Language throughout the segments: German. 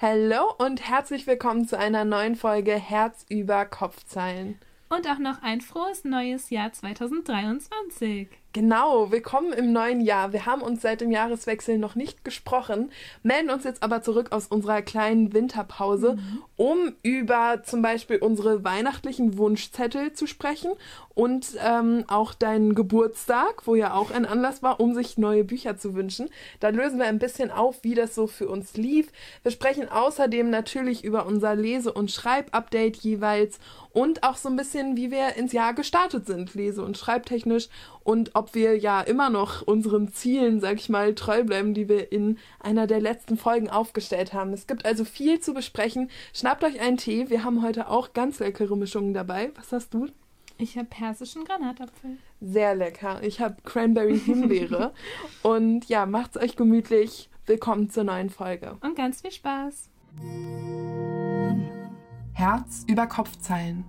Hallo und herzlich willkommen zu einer neuen Folge Herz über Kopfzeilen. Und auch noch ein frohes neues Jahr 2023. Genau, willkommen im neuen Jahr. Wir haben uns seit dem Jahreswechsel noch nicht gesprochen, melden uns jetzt aber zurück aus unserer kleinen Winterpause, mhm. um über zum Beispiel unsere weihnachtlichen Wunschzettel zu sprechen und ähm, auch deinen Geburtstag, wo ja auch ein Anlass war, um sich neue Bücher zu wünschen. Da lösen wir ein bisschen auf, wie das so für uns lief. Wir sprechen außerdem natürlich über unser Lese- und Schreibupdate jeweils und auch so ein bisschen, wie wir ins Jahr gestartet sind, lese- und schreibtechnisch und ob wir ja immer noch unseren Zielen, sag ich mal, treu bleiben, die wir in einer der letzten Folgen aufgestellt haben. Es gibt also viel zu besprechen. Schnappt euch einen Tee. Wir haben heute auch ganz leckere Mischungen dabei. Was hast du? Ich habe persischen Granatapfel. Sehr lecker. Ich habe Cranberry Himbeere. und ja, macht's euch gemütlich. Willkommen zur neuen Folge. Und ganz viel Spaß. Herz über Kopfzeilen.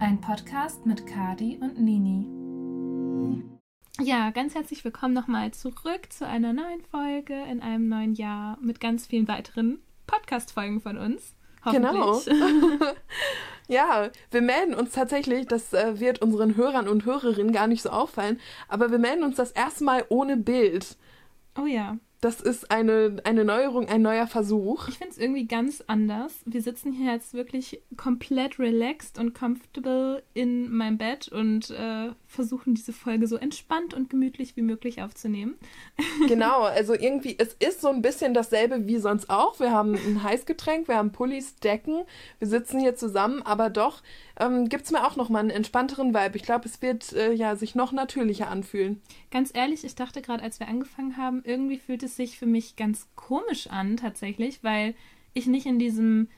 Ein Podcast mit Kadi und Nini. Ja, ganz herzlich willkommen nochmal zurück zu einer neuen Folge in einem neuen Jahr mit ganz vielen weiteren Podcast-Folgen von uns. Genau. ja, wir melden uns tatsächlich, das äh, wird unseren Hörern und Hörerinnen gar nicht so auffallen, aber wir melden uns das erste Mal ohne Bild. Oh ja das ist eine, eine Neuerung, ein neuer Versuch. Ich finde es irgendwie ganz anders. Wir sitzen hier jetzt wirklich komplett relaxed und comfortable in meinem Bett und äh, versuchen diese Folge so entspannt und gemütlich wie möglich aufzunehmen. Genau, also irgendwie, es ist so ein bisschen dasselbe wie sonst auch. Wir haben ein Heißgetränk, wir haben Pullis, Decken, wir sitzen hier zusammen, aber doch ähm, gibt es mir auch nochmal einen entspannteren Vibe. Ich glaube, es wird äh, ja sich noch natürlicher anfühlen. Ganz ehrlich, ich dachte gerade, als wir angefangen haben, irgendwie fühlt es sich für mich ganz komisch an, tatsächlich, weil ich nicht in diesem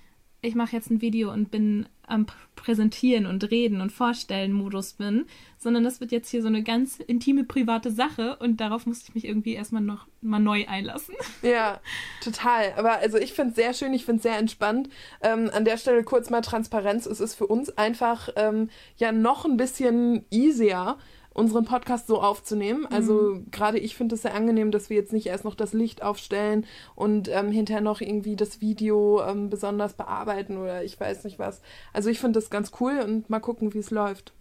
ich mache jetzt ein Video und bin am Präsentieren und Reden und Vorstellen Modus bin, sondern das wird jetzt hier so eine ganz intime, private Sache und darauf musste ich mich irgendwie erstmal noch mal neu einlassen. Ja, total. Aber also ich finde es sehr schön, ich finde es sehr entspannt. Ähm, an der Stelle kurz mal Transparenz. Es ist für uns einfach ähm, ja noch ein bisschen easier, unseren Podcast so aufzunehmen. Also mhm. gerade ich finde es sehr angenehm, dass wir jetzt nicht erst noch das Licht aufstellen und ähm, hinterher noch irgendwie das Video ähm, besonders bearbeiten oder ich weiß nicht was. Also ich finde das ganz cool und mal gucken, wie es läuft.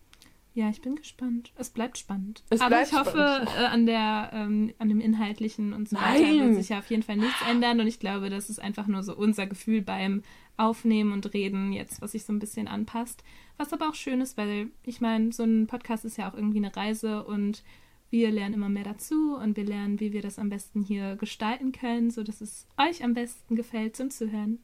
Ja, ich bin gespannt. Es bleibt spannend. Es Aber bleibt ich hoffe, äh, an, der, ähm, an dem Inhaltlichen und so weiter wird sich ja auf jeden Fall nichts ändern. Und ich glaube, das ist einfach nur so unser Gefühl beim Aufnehmen und Reden jetzt, was sich so ein bisschen anpasst. Was aber auch schön ist, weil ich meine, so ein Podcast ist ja auch irgendwie eine Reise und wir lernen immer mehr dazu und wir lernen, wie wir das am besten hier gestalten können, sodass es euch am besten gefällt zum Zuhören.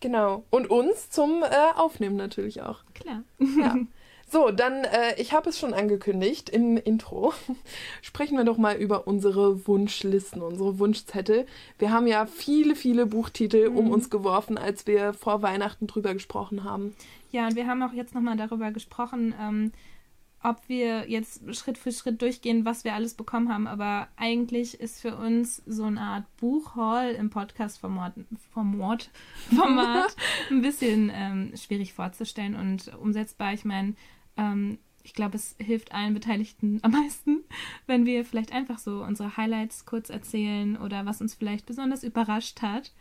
Genau. Und uns zum äh, Aufnehmen natürlich auch. Klar. Ja. So, dann, äh, ich habe es schon angekündigt im Intro. Sprechen wir doch mal über unsere Wunschlisten, unsere Wunschzettel. Wir haben ja viele, viele Buchtitel mhm. um uns geworfen, als wir vor Weihnachten drüber gesprochen haben. Ja, und wir haben auch jetzt nochmal darüber gesprochen, ähm, ob wir jetzt Schritt für Schritt durchgehen, was wir alles bekommen haben. Aber eigentlich ist für uns so eine Art Buchhaul im Podcast-Format Format, Format ein bisschen ähm, schwierig vorzustellen und umsetzbar. Ich meine, ähm, ich glaube, es hilft allen Beteiligten am meisten, wenn wir vielleicht einfach so unsere Highlights kurz erzählen oder was uns vielleicht besonders überrascht hat.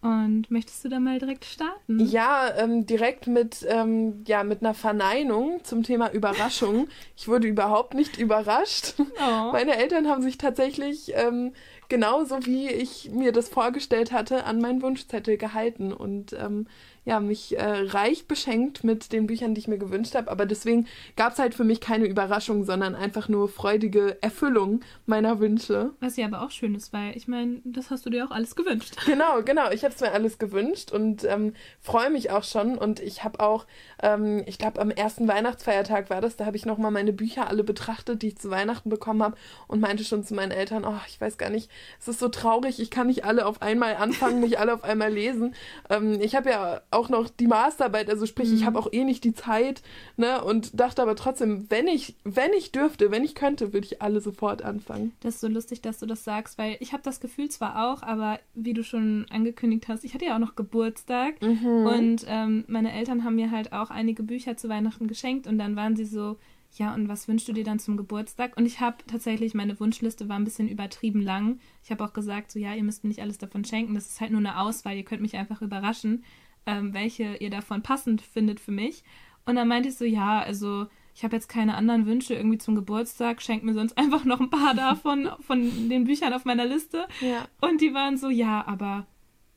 Und möchtest du da mal direkt starten? Ja, ähm, direkt mit, ähm, ja, mit einer Verneinung zum Thema Überraschung. Ich wurde überhaupt nicht überrascht. Oh. Meine Eltern haben sich tatsächlich ähm, genauso wie ich mir das vorgestellt hatte, an meinen Wunschzettel gehalten und ähm, ja, mich äh, reich beschenkt mit den Büchern, die ich mir gewünscht habe. Aber deswegen gab es halt für mich keine Überraschung, sondern einfach nur freudige Erfüllung meiner Wünsche. Was ja aber auch schön ist, weil ich meine, das hast du dir auch alles gewünscht. Genau, genau. Ich habe es mir alles gewünscht und ähm, freue mich auch schon. Und ich habe auch, ähm, ich glaube, am ersten Weihnachtsfeiertag war das, da habe ich nochmal meine Bücher alle betrachtet, die ich zu Weihnachten bekommen habe und meinte schon zu meinen Eltern, oh, ich weiß gar nicht, es ist so traurig, ich kann nicht alle auf einmal anfangen, nicht alle auf einmal lesen. Ähm, ich habe ja auch noch die Masterarbeit, also sprich, mhm. ich habe auch eh nicht die Zeit, ne? Und dachte aber trotzdem, wenn ich, wenn ich dürfte, wenn ich könnte, würde ich alle sofort anfangen. Das ist so lustig, dass du das sagst, weil ich habe das Gefühl zwar auch, aber wie du schon angekündigt hast, ich hatte ja auch noch Geburtstag mhm. und ähm, meine Eltern haben mir halt auch einige Bücher zu Weihnachten geschenkt und dann waren sie so, ja, und was wünschst du dir dann zum Geburtstag? Und ich habe tatsächlich, meine Wunschliste war ein bisschen übertrieben lang. Ich habe auch gesagt, so ja, ihr müsst mir nicht alles davon schenken. Das ist halt nur eine Auswahl. Ihr könnt mich einfach überraschen, ähm, welche ihr davon passend findet für mich. Und dann meinte ich so, ja, also ich habe jetzt keine anderen Wünsche irgendwie zum Geburtstag, schenkt mir sonst einfach noch ein paar davon, von den Büchern auf meiner Liste. Ja. Und die waren so, ja, aber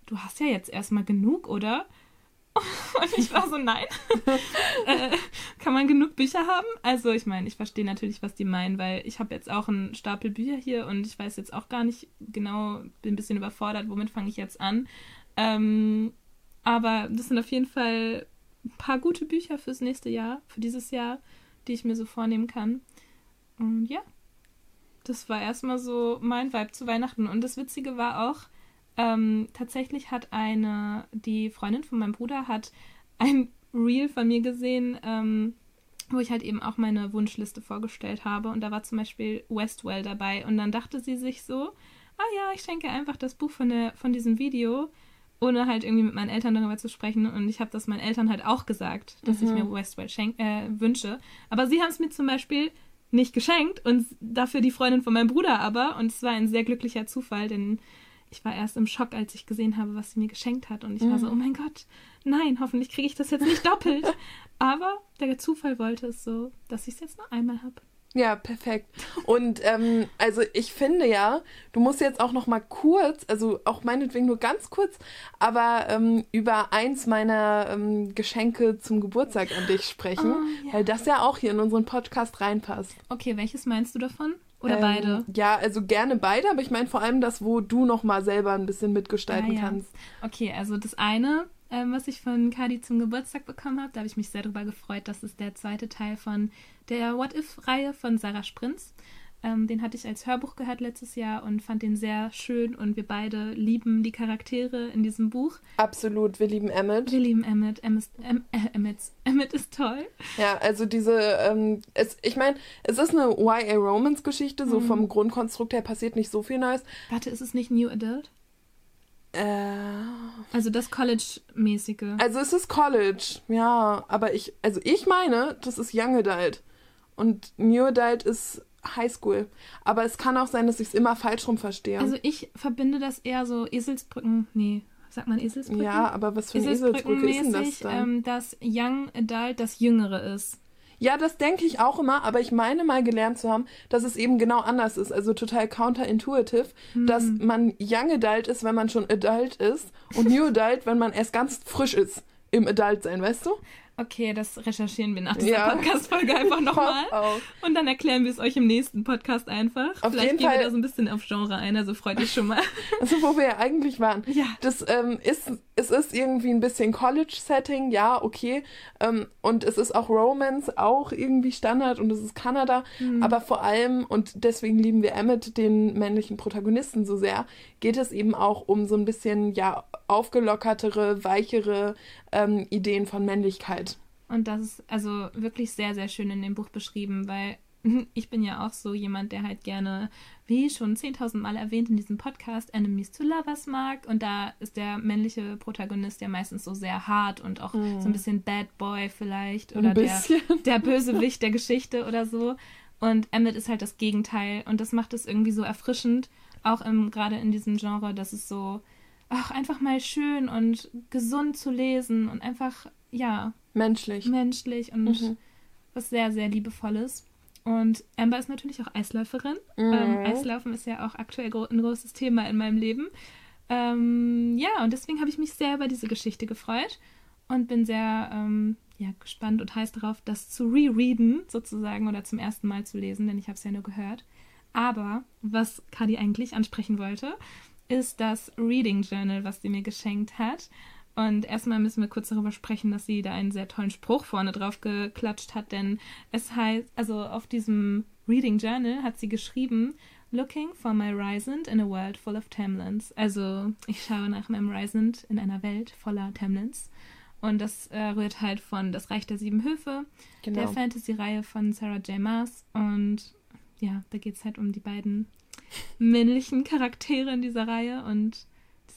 du hast ja jetzt erstmal genug, oder? Und ich war so, nein. äh, kann man genug Bücher haben? Also ich meine, ich verstehe natürlich, was die meinen, weil ich habe jetzt auch einen Stapel Bücher hier und ich weiß jetzt auch gar nicht genau, bin ein bisschen überfordert, womit fange ich jetzt an. Ähm, aber das sind auf jeden Fall ein paar gute Bücher fürs nächste Jahr, für dieses Jahr, die ich mir so vornehmen kann. Und ja, das war erstmal so mein Vibe zu Weihnachten. Und das Witzige war auch, ähm, tatsächlich hat eine, die Freundin von meinem Bruder hat ein Reel von mir gesehen, ähm, wo ich halt eben auch meine Wunschliste vorgestellt habe. Und da war zum Beispiel Westwell dabei. Und dann dachte sie sich so, ah ja, ich schenke einfach das Buch von, der, von diesem Video, ohne halt irgendwie mit meinen Eltern darüber zu sprechen. Und ich habe das meinen Eltern halt auch gesagt, dass mhm. ich mir Westwell schenk, äh, wünsche. Aber sie haben es mir zum Beispiel nicht geschenkt und dafür die Freundin von meinem Bruder aber. Und es war ein sehr glücklicher Zufall, denn ich war erst im Schock, als ich gesehen habe, was sie mir geschenkt hat. Und ich mhm. war so, oh mein Gott, nein, hoffentlich kriege ich das jetzt nicht doppelt. Aber der Zufall wollte es so, dass ich es jetzt nur einmal habe. Ja, perfekt. Und ähm, also ich finde ja, du musst jetzt auch noch mal kurz, also auch meinetwegen nur ganz kurz, aber ähm, über eins meiner ähm, Geschenke zum Geburtstag an dich sprechen, oh, ja. weil das ja auch hier in unseren Podcast reinpasst. Okay, welches meinst du davon? Oder ähm, beide? Ja, also gerne beide, aber ich meine vor allem das, wo du noch mal selber ein bisschen mitgestalten ah, ja. kannst. Okay, also das eine, ähm, was ich von Kadi zum Geburtstag bekommen habe, da habe ich mich sehr darüber gefreut. Das ist der zweite Teil von der What If-Reihe von Sarah Sprinz. Ähm, den hatte ich als Hörbuch gehört letztes Jahr und fand den sehr schön und wir beide lieben die Charaktere in diesem Buch. Absolut, wir lieben Emmett. Wir lieben Emmett. Emmett, äh, Emmett, Emmett ist toll. Ja, also diese, ähm, es, ich meine, es ist eine YA Romance Geschichte, so mhm. vom Grundkonstrukt her passiert nicht so viel Neues. Warte, ist es nicht New Adult? Äh, also das College-mäßige. Also es ist College, ja, aber ich, also ich meine, das ist Young Adult. Und New Adult ist Highschool. Aber es kann auch sein, dass ich es immer falsch rum verstehe. Also ich verbinde das eher so Eselsbrücken. Nee, sagt man Eselsbrücken? Ja, aber was für eine Eselsbrücke ist denn das dann? Ähm, dass Young Adult das Jüngere ist. Ja, das denke ich auch immer, aber ich meine mal gelernt zu haben, dass es eben genau anders ist. Also total counterintuitive, hm. dass man Young Adult ist, wenn man schon Adult ist und New Adult, wenn man erst ganz frisch ist im Adult sein, weißt du? Okay, das recherchieren wir nach dieser ja. Podcast-Folge einfach nochmal. Und dann erklären wir es euch im nächsten Podcast einfach. Auf Vielleicht jeden gehen Fall. wir da so ein bisschen auf Genre ein, also freut euch schon mal. Also wo wir ja eigentlich waren. Ja. Das ähm, ist, es ist irgendwie ein bisschen College-Setting, ja, okay. Ähm, und es ist auch Romance, auch irgendwie Standard und es ist Kanada. Mhm. Aber vor allem, und deswegen lieben wir Emmett, den männlichen Protagonisten, so sehr, geht es eben auch um so ein bisschen, ja, aufgelockertere, weichere ähm, Ideen von Männlichkeit. Und das ist also wirklich sehr, sehr schön in dem Buch beschrieben, weil ich bin ja auch so jemand, der halt gerne, wie schon 10.000 Mal erwähnt in diesem Podcast, Enemies to Lovers mag. Und da ist der männliche Protagonist ja meistens so sehr hart und auch mm. so ein bisschen Bad Boy vielleicht. Oder der, der Bösewicht der Geschichte oder so. Und Emmett ist halt das Gegenteil. Und das macht es irgendwie so erfrischend, auch gerade in diesem Genre, dass es so ach, einfach mal schön und gesund zu lesen und einfach, ja. Menschlich. Menschlich und mhm. was sehr, sehr Liebevolles. Und Amber ist natürlich auch Eisläuferin. Mhm. Ähm, Eislaufen ist ja auch aktuell ein großes Thema in meinem Leben. Ähm, ja, und deswegen habe ich mich sehr über diese Geschichte gefreut und bin sehr ähm, ja, gespannt und heiß darauf, das zu rereaden, sozusagen, oder zum ersten Mal zu lesen, denn ich habe es ja nur gehört. Aber was Kadi eigentlich ansprechen wollte, ist das Reading Journal, was sie mir geschenkt hat. Und erstmal müssen wir kurz darüber sprechen, dass sie da einen sehr tollen Spruch vorne drauf geklatscht hat, denn es heißt, also auf diesem Reading Journal hat sie geschrieben, Looking for my Rysand in a world full of Tamlins. Also ich schaue nach meinem Rysand in einer Welt voller Tamlins. Und das äh, rührt halt von Das Reich der Sieben Höfe, genau. der Fantasy-Reihe von Sarah J. Maas. Und ja, da geht es halt um die beiden männlichen Charaktere in dieser Reihe und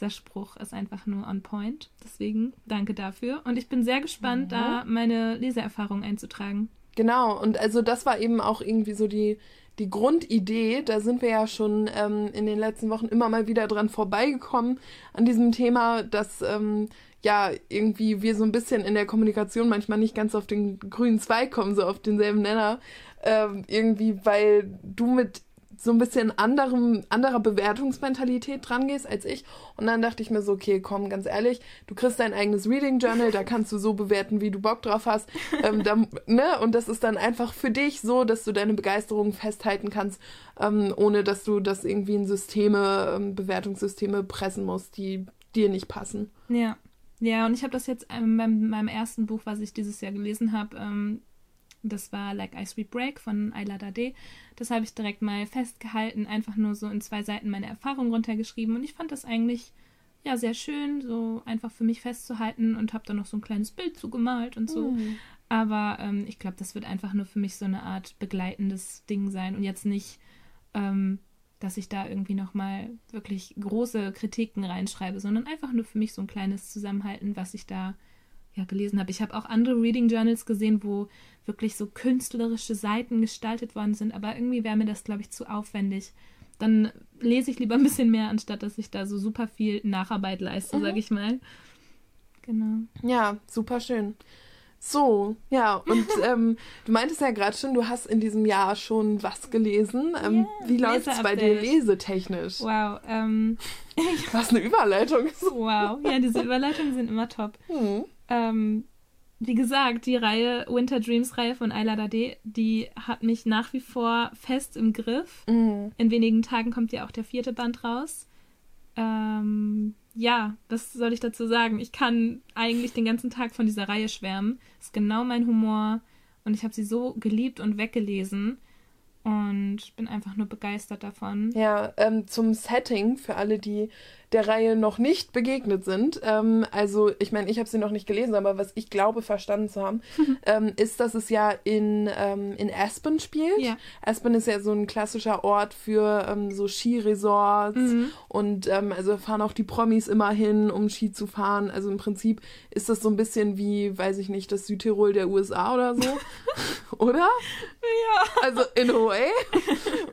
dieser Spruch ist einfach nur on point. Deswegen danke dafür. Und ich bin sehr gespannt, mhm. da meine Leseerfahrung einzutragen. Genau, und also das war eben auch irgendwie so die, die Grundidee, da sind wir ja schon ähm, in den letzten Wochen immer mal wieder dran vorbeigekommen an diesem Thema, dass ähm, ja irgendwie wir so ein bisschen in der Kommunikation manchmal nicht ganz auf den grünen Zweig kommen, so auf denselben Nenner. Ähm, irgendwie, weil du mit so ein bisschen anderem, anderer Bewertungsmentalität dran gehst als ich. Und dann dachte ich mir so, okay, komm, ganz ehrlich, du kriegst dein eigenes Reading Journal, da kannst du so bewerten, wie du Bock drauf hast. Ähm, da, ne? Und das ist dann einfach für dich so, dass du deine Begeisterung festhalten kannst, ähm, ohne dass du das irgendwie in Systeme, ähm, Bewertungssysteme pressen musst, die dir nicht passen. Ja. Ja, und ich habe das jetzt ähm, beim meinem ersten Buch, was ich dieses Jahr gelesen habe, ähm, das war Like I Sweet Break von Ayla Dade. Das habe ich direkt mal festgehalten, einfach nur so in zwei Seiten meine Erfahrung runtergeschrieben. Und ich fand das eigentlich ja sehr schön, so einfach für mich festzuhalten und habe dann noch so ein kleines Bild zugemalt und so. Mhm. Aber ähm, ich glaube, das wird einfach nur für mich so eine Art begleitendes Ding sein und jetzt nicht, ähm, dass ich da irgendwie nochmal wirklich große Kritiken reinschreibe, sondern einfach nur für mich so ein kleines Zusammenhalten, was ich da ja, gelesen habe. Ich habe auch andere Reading Journals gesehen, wo wirklich so künstlerische Seiten gestaltet worden sind, aber irgendwie wäre mir das, glaube ich, zu aufwendig. Dann lese ich lieber ein bisschen mehr, anstatt dass ich da so super viel Nacharbeit leiste, mhm. sage ich mal. Genau. Ja, super schön. So, ja, und ähm, du meintest ja gerade schon, du hast in diesem Jahr schon was gelesen. Ähm, yeah, wie läuft es bei dir lesetechnisch? Wow. Ähm, was eine Überleitung. wow, ja, diese Überleitungen sind immer top. Hm. Ähm, wie gesagt, die Reihe Winter Dreams Reihe von Ayla Dade, die hat mich nach wie vor fest im Griff. Mhm. In wenigen Tagen kommt ja auch der vierte Band raus. Ähm, ja, was soll ich dazu sagen? Ich kann eigentlich den ganzen Tag von dieser Reihe schwärmen. Ist genau mein Humor und ich habe sie so geliebt und weggelesen und bin einfach nur begeistert davon. Ja, ähm, zum Setting für alle, die der Reihe noch nicht begegnet sind. Ähm, also ich meine, ich habe sie noch nicht gelesen, aber was ich glaube verstanden zu haben, ähm, ist, dass es ja in, ähm, in Aspen spielt. Ja. Aspen ist ja so ein klassischer Ort für ähm, so Skiresorts mhm. und ähm, also fahren auch die Promis immer hin, um Ski zu fahren. Also im Prinzip ist das so ein bisschen wie, weiß ich nicht, das Südtirol der USA oder so. oder? Ja. Also in a way.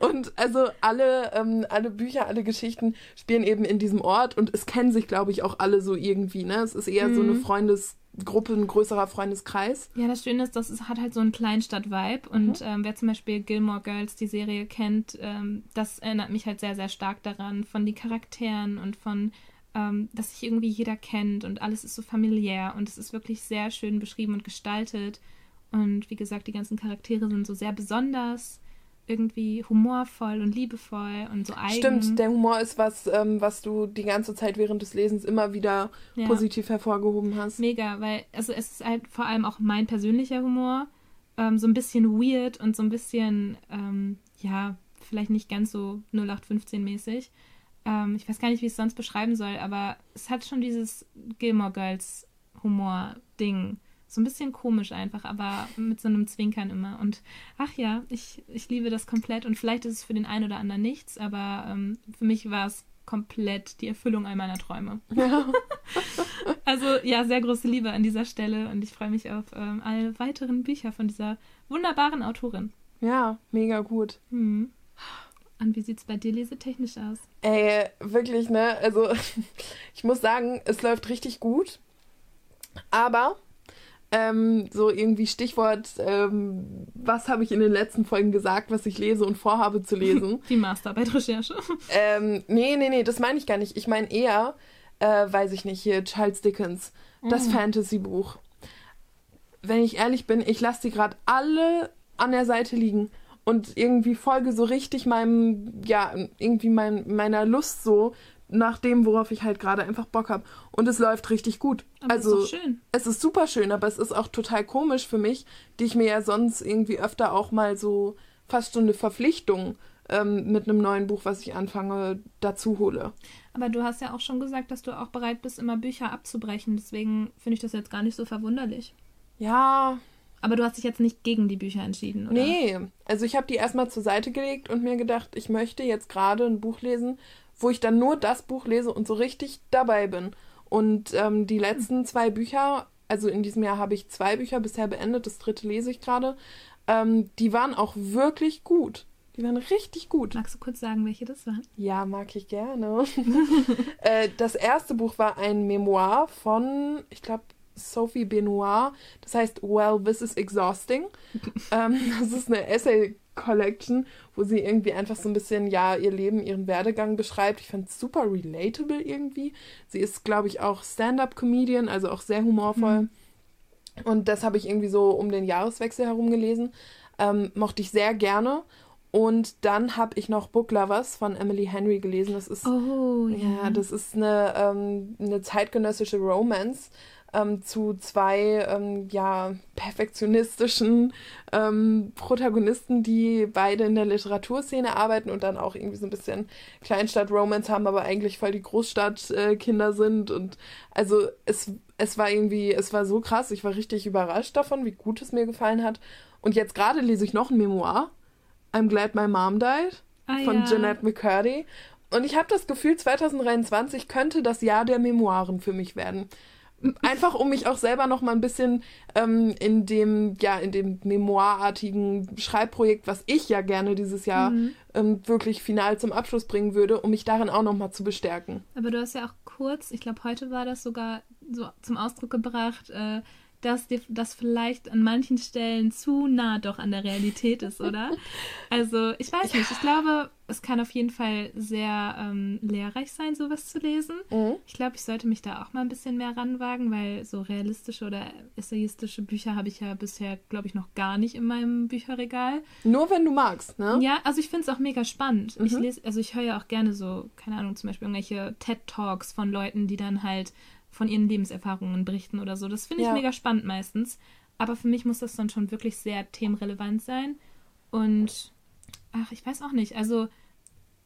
Und also alle, ähm, alle Bücher, alle Geschichten spielen eben in diesem Ort und es kennen sich, glaube ich, auch alle so irgendwie. Ne? Es ist eher mhm. so eine mhm. Freundesgruppe, ein größerer Freundeskreis. Ja, das Schöne ist, dass es hat halt so einen Kleinstadt-Vibe. Mhm. Und ähm, wer zum Beispiel Gilmore Girls, die Serie kennt, ähm, das erinnert mich halt sehr, sehr stark daran, von den Charakteren und von ähm, dass sich irgendwie jeder kennt und alles ist so familiär und es ist wirklich sehr schön beschrieben und gestaltet. Und wie gesagt, die ganzen Charaktere sind so sehr besonders irgendwie humorvoll und liebevoll und so eigen. Stimmt, der Humor ist was, ähm, was du die ganze Zeit während des Lesens immer wieder ja. positiv hervorgehoben hast. Mega, weil also es ist halt vor allem auch mein persönlicher Humor, ähm, so ein bisschen weird und so ein bisschen, ähm, ja, vielleicht nicht ganz so 0815-mäßig. Ähm, ich weiß gar nicht, wie ich es sonst beschreiben soll, aber es hat schon dieses Gilmore Girls Humor-Ding so ein bisschen komisch einfach, aber mit so einem Zwinkern immer. Und ach ja, ich, ich liebe das komplett. Und vielleicht ist es für den einen oder anderen nichts, aber ähm, für mich war es komplett die Erfüllung all meiner Träume. Ja. also ja, sehr große Liebe an dieser Stelle und ich freue mich auf ähm, alle weiteren Bücher von dieser wunderbaren Autorin. Ja, mega gut. Mhm. Und wie sieht es bei dir lesetechnisch aus? Ey, wirklich, ne? Also ich muss sagen, es läuft richtig gut. Aber ähm, so irgendwie Stichwort, ähm, was habe ich in den letzten Folgen gesagt, was ich lese und vorhabe zu lesen. Die Masterarbeit-Recherche. Ähm, nee, nee, nee, das meine ich gar nicht. Ich meine eher, äh, weiß ich nicht, hier Charles Dickens, das mm. Fantasy-Buch. Wenn ich ehrlich bin, ich lasse die gerade alle an der Seite liegen und irgendwie folge so richtig meinem, ja, irgendwie mein, meiner Lust so, nach dem, worauf ich halt gerade einfach Bock habe. Und es läuft richtig gut. Aber also, ist schön. es ist super schön, aber es ist auch total komisch für mich, die ich mir ja sonst irgendwie öfter auch mal so fast so eine Verpflichtung ähm, mit einem neuen Buch, was ich anfange, dazu hole. Aber du hast ja auch schon gesagt, dass du auch bereit bist, immer Bücher abzubrechen. Deswegen finde ich das jetzt gar nicht so verwunderlich. Ja. Aber du hast dich jetzt nicht gegen die Bücher entschieden, oder? Nee, also ich habe die erstmal zur Seite gelegt und mir gedacht, ich möchte jetzt gerade ein Buch lesen, wo ich dann nur das Buch lese und so richtig dabei bin. Und ähm, die letzten zwei Bücher, also in diesem Jahr habe ich zwei Bücher bisher beendet, das dritte lese ich gerade. Ähm, die waren auch wirklich gut. Die waren richtig gut. Magst du kurz sagen, welche das waren? Ja, mag ich gerne. äh, das erste Buch war ein Memoir von, ich glaube, Sophie Benoit. Das heißt, Well, This is Exhausting. ähm, das ist eine Essay Collection, wo sie irgendwie einfach so ein bisschen, ja, ihr Leben, ihren Werdegang beschreibt. Ich fand es super relatable irgendwie. Sie ist, glaube ich, auch Stand-up-Comedian, also auch sehr humorvoll. Mhm. Und das habe ich irgendwie so um den Jahreswechsel herum gelesen. Ähm, mochte ich sehr gerne. Und dann habe ich noch Book Lovers von Emily Henry gelesen. Das ist, oh, ja. ja das ist eine, ähm, eine zeitgenössische Romance ähm, zu zwei ähm, ja, perfektionistischen ähm, Protagonisten, die beide in der Literaturszene arbeiten und dann auch irgendwie so ein bisschen Kleinstadt-Romance haben, aber eigentlich voll die Großstadtkinder sind. Und also es, es war irgendwie, es war so krass. Ich war richtig überrascht davon, wie gut es mir gefallen hat. Und jetzt gerade lese ich noch ein Memoir. I'm Glad My Mom Died ah, von ja. Jeanette McCurdy. Und ich habe das Gefühl, 2023 könnte das Jahr der Memoiren für mich werden einfach um mich auch selber noch mal ein bisschen ähm, in dem ja in dem memoirartigen Schreibprojekt, was ich ja gerne dieses Jahr mhm. ähm, wirklich final zum Abschluss bringen würde, um mich darin auch noch mal zu bestärken. Aber du hast ja auch kurz, ich glaube heute war das sogar so zum Ausdruck gebracht, äh, dass dir das vielleicht an manchen Stellen zu nah doch an der Realität ist, oder? Also, ich weiß nicht. Ich glaube, es kann auf jeden Fall sehr ähm, lehrreich sein, sowas zu lesen. Mhm. Ich glaube, ich sollte mich da auch mal ein bisschen mehr ranwagen, weil so realistische oder essayistische Bücher habe ich ja bisher, glaube ich, noch gar nicht in meinem Bücherregal. Nur wenn du magst, ne? Ja, also ich finde es auch mega spannend. Mhm. Ich lese, also ich höre ja auch gerne so, keine Ahnung, zum Beispiel irgendwelche TED-Talks von Leuten, die dann halt von ihren Lebenserfahrungen berichten oder so. Das finde ich ja. mega spannend meistens. Aber für mich muss das dann schon wirklich sehr themenrelevant sein. Und ach, ich weiß auch nicht. Also,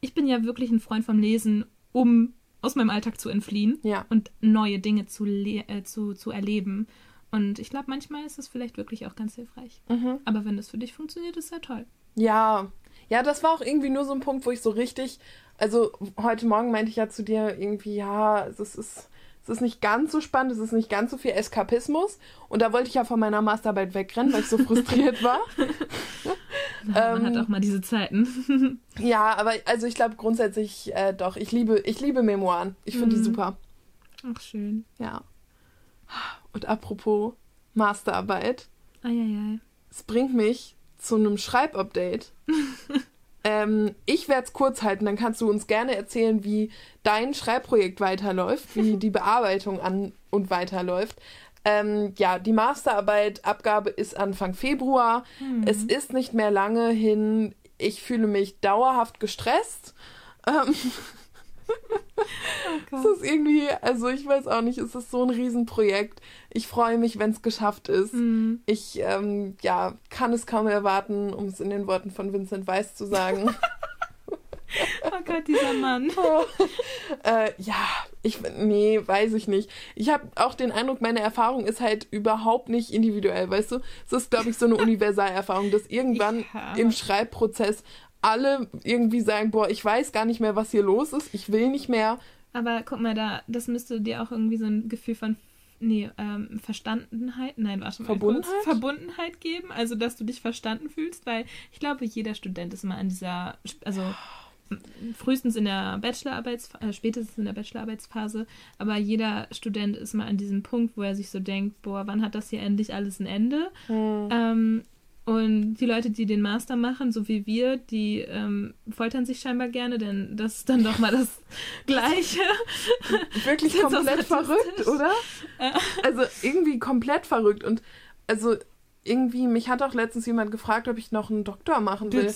ich bin ja wirklich ein Freund vom Lesen, um aus meinem Alltag zu entfliehen ja. und neue Dinge zu, äh, zu, zu erleben. Und ich glaube, manchmal ist das vielleicht wirklich auch ganz hilfreich. Mhm. Aber wenn das für dich funktioniert, ist ja toll. Ja. Ja, das war auch irgendwie nur so ein Punkt, wo ich so richtig. Also, heute Morgen meinte ich ja zu dir irgendwie, ja, es ist es ist nicht ganz so spannend, es ist nicht ganz so viel Eskapismus. Und da wollte ich ja von meiner Masterarbeit wegrennen, weil ich so frustriert war. Man ähm, hat auch mal diese Zeiten. ja, aber also ich glaube grundsätzlich äh, doch, ich liebe, ich liebe Memoiren. Ich finde mhm. die super. Ach, schön. Ja. Und apropos Masterarbeit. Eieiei. Es bringt mich zu einem Schreibupdate. Ähm, ich werde es kurz halten, dann kannst du uns gerne erzählen, wie dein Schreibprojekt weiterläuft, wie die Bearbeitung an und weiterläuft. Ähm, ja, die Masterarbeit, Abgabe ist Anfang Februar. Mhm. Es ist nicht mehr lange hin. Ich fühle mich dauerhaft gestresst. Ähm, Oh es ist irgendwie, also ich weiß auch nicht, es ist so ein Riesenprojekt. Ich freue mich, wenn es geschafft ist. Mhm. Ich ähm, ja, kann es kaum erwarten, um es in den Worten von Vincent Weiss zu sagen. oh Gott, dieser Mann. Oh. Äh, ja, ich, nee, weiß ich nicht. Ich habe auch den Eindruck, meine Erfahrung ist halt überhaupt nicht individuell, weißt du? Es ist, glaube ich, so eine Universalerfahrung, dass irgendwann ja. im Schreibprozess alle irgendwie sagen, boah, ich weiß gar nicht mehr, was hier los ist, ich will nicht mehr. Aber guck mal, da, das müsste dir auch irgendwie so ein Gefühl von nee, ähm, Verstandenheit, nein, warte mal, Verbundenheit? Kurz, Verbundenheit geben, also dass du dich verstanden fühlst, weil ich glaube, jeder Student ist mal an dieser, also frühestens in der Bachelorarbeitsphase, äh, spätestens in der Bachelorarbeitsphase, aber jeder Student ist mal an diesem Punkt, wo er sich so denkt, boah, wann hat das hier endlich alles ein Ende? Hm. Ähm, und die Leute, die den Master machen, so wie wir, die ähm, foltern sich scheinbar gerne, denn das ist dann doch mal das Gleiche. Wirklich komplett verrückt, oder? Also irgendwie komplett verrückt. Und also irgendwie, mich hat auch letztens jemand gefragt, ob ich noch einen Doktor machen will,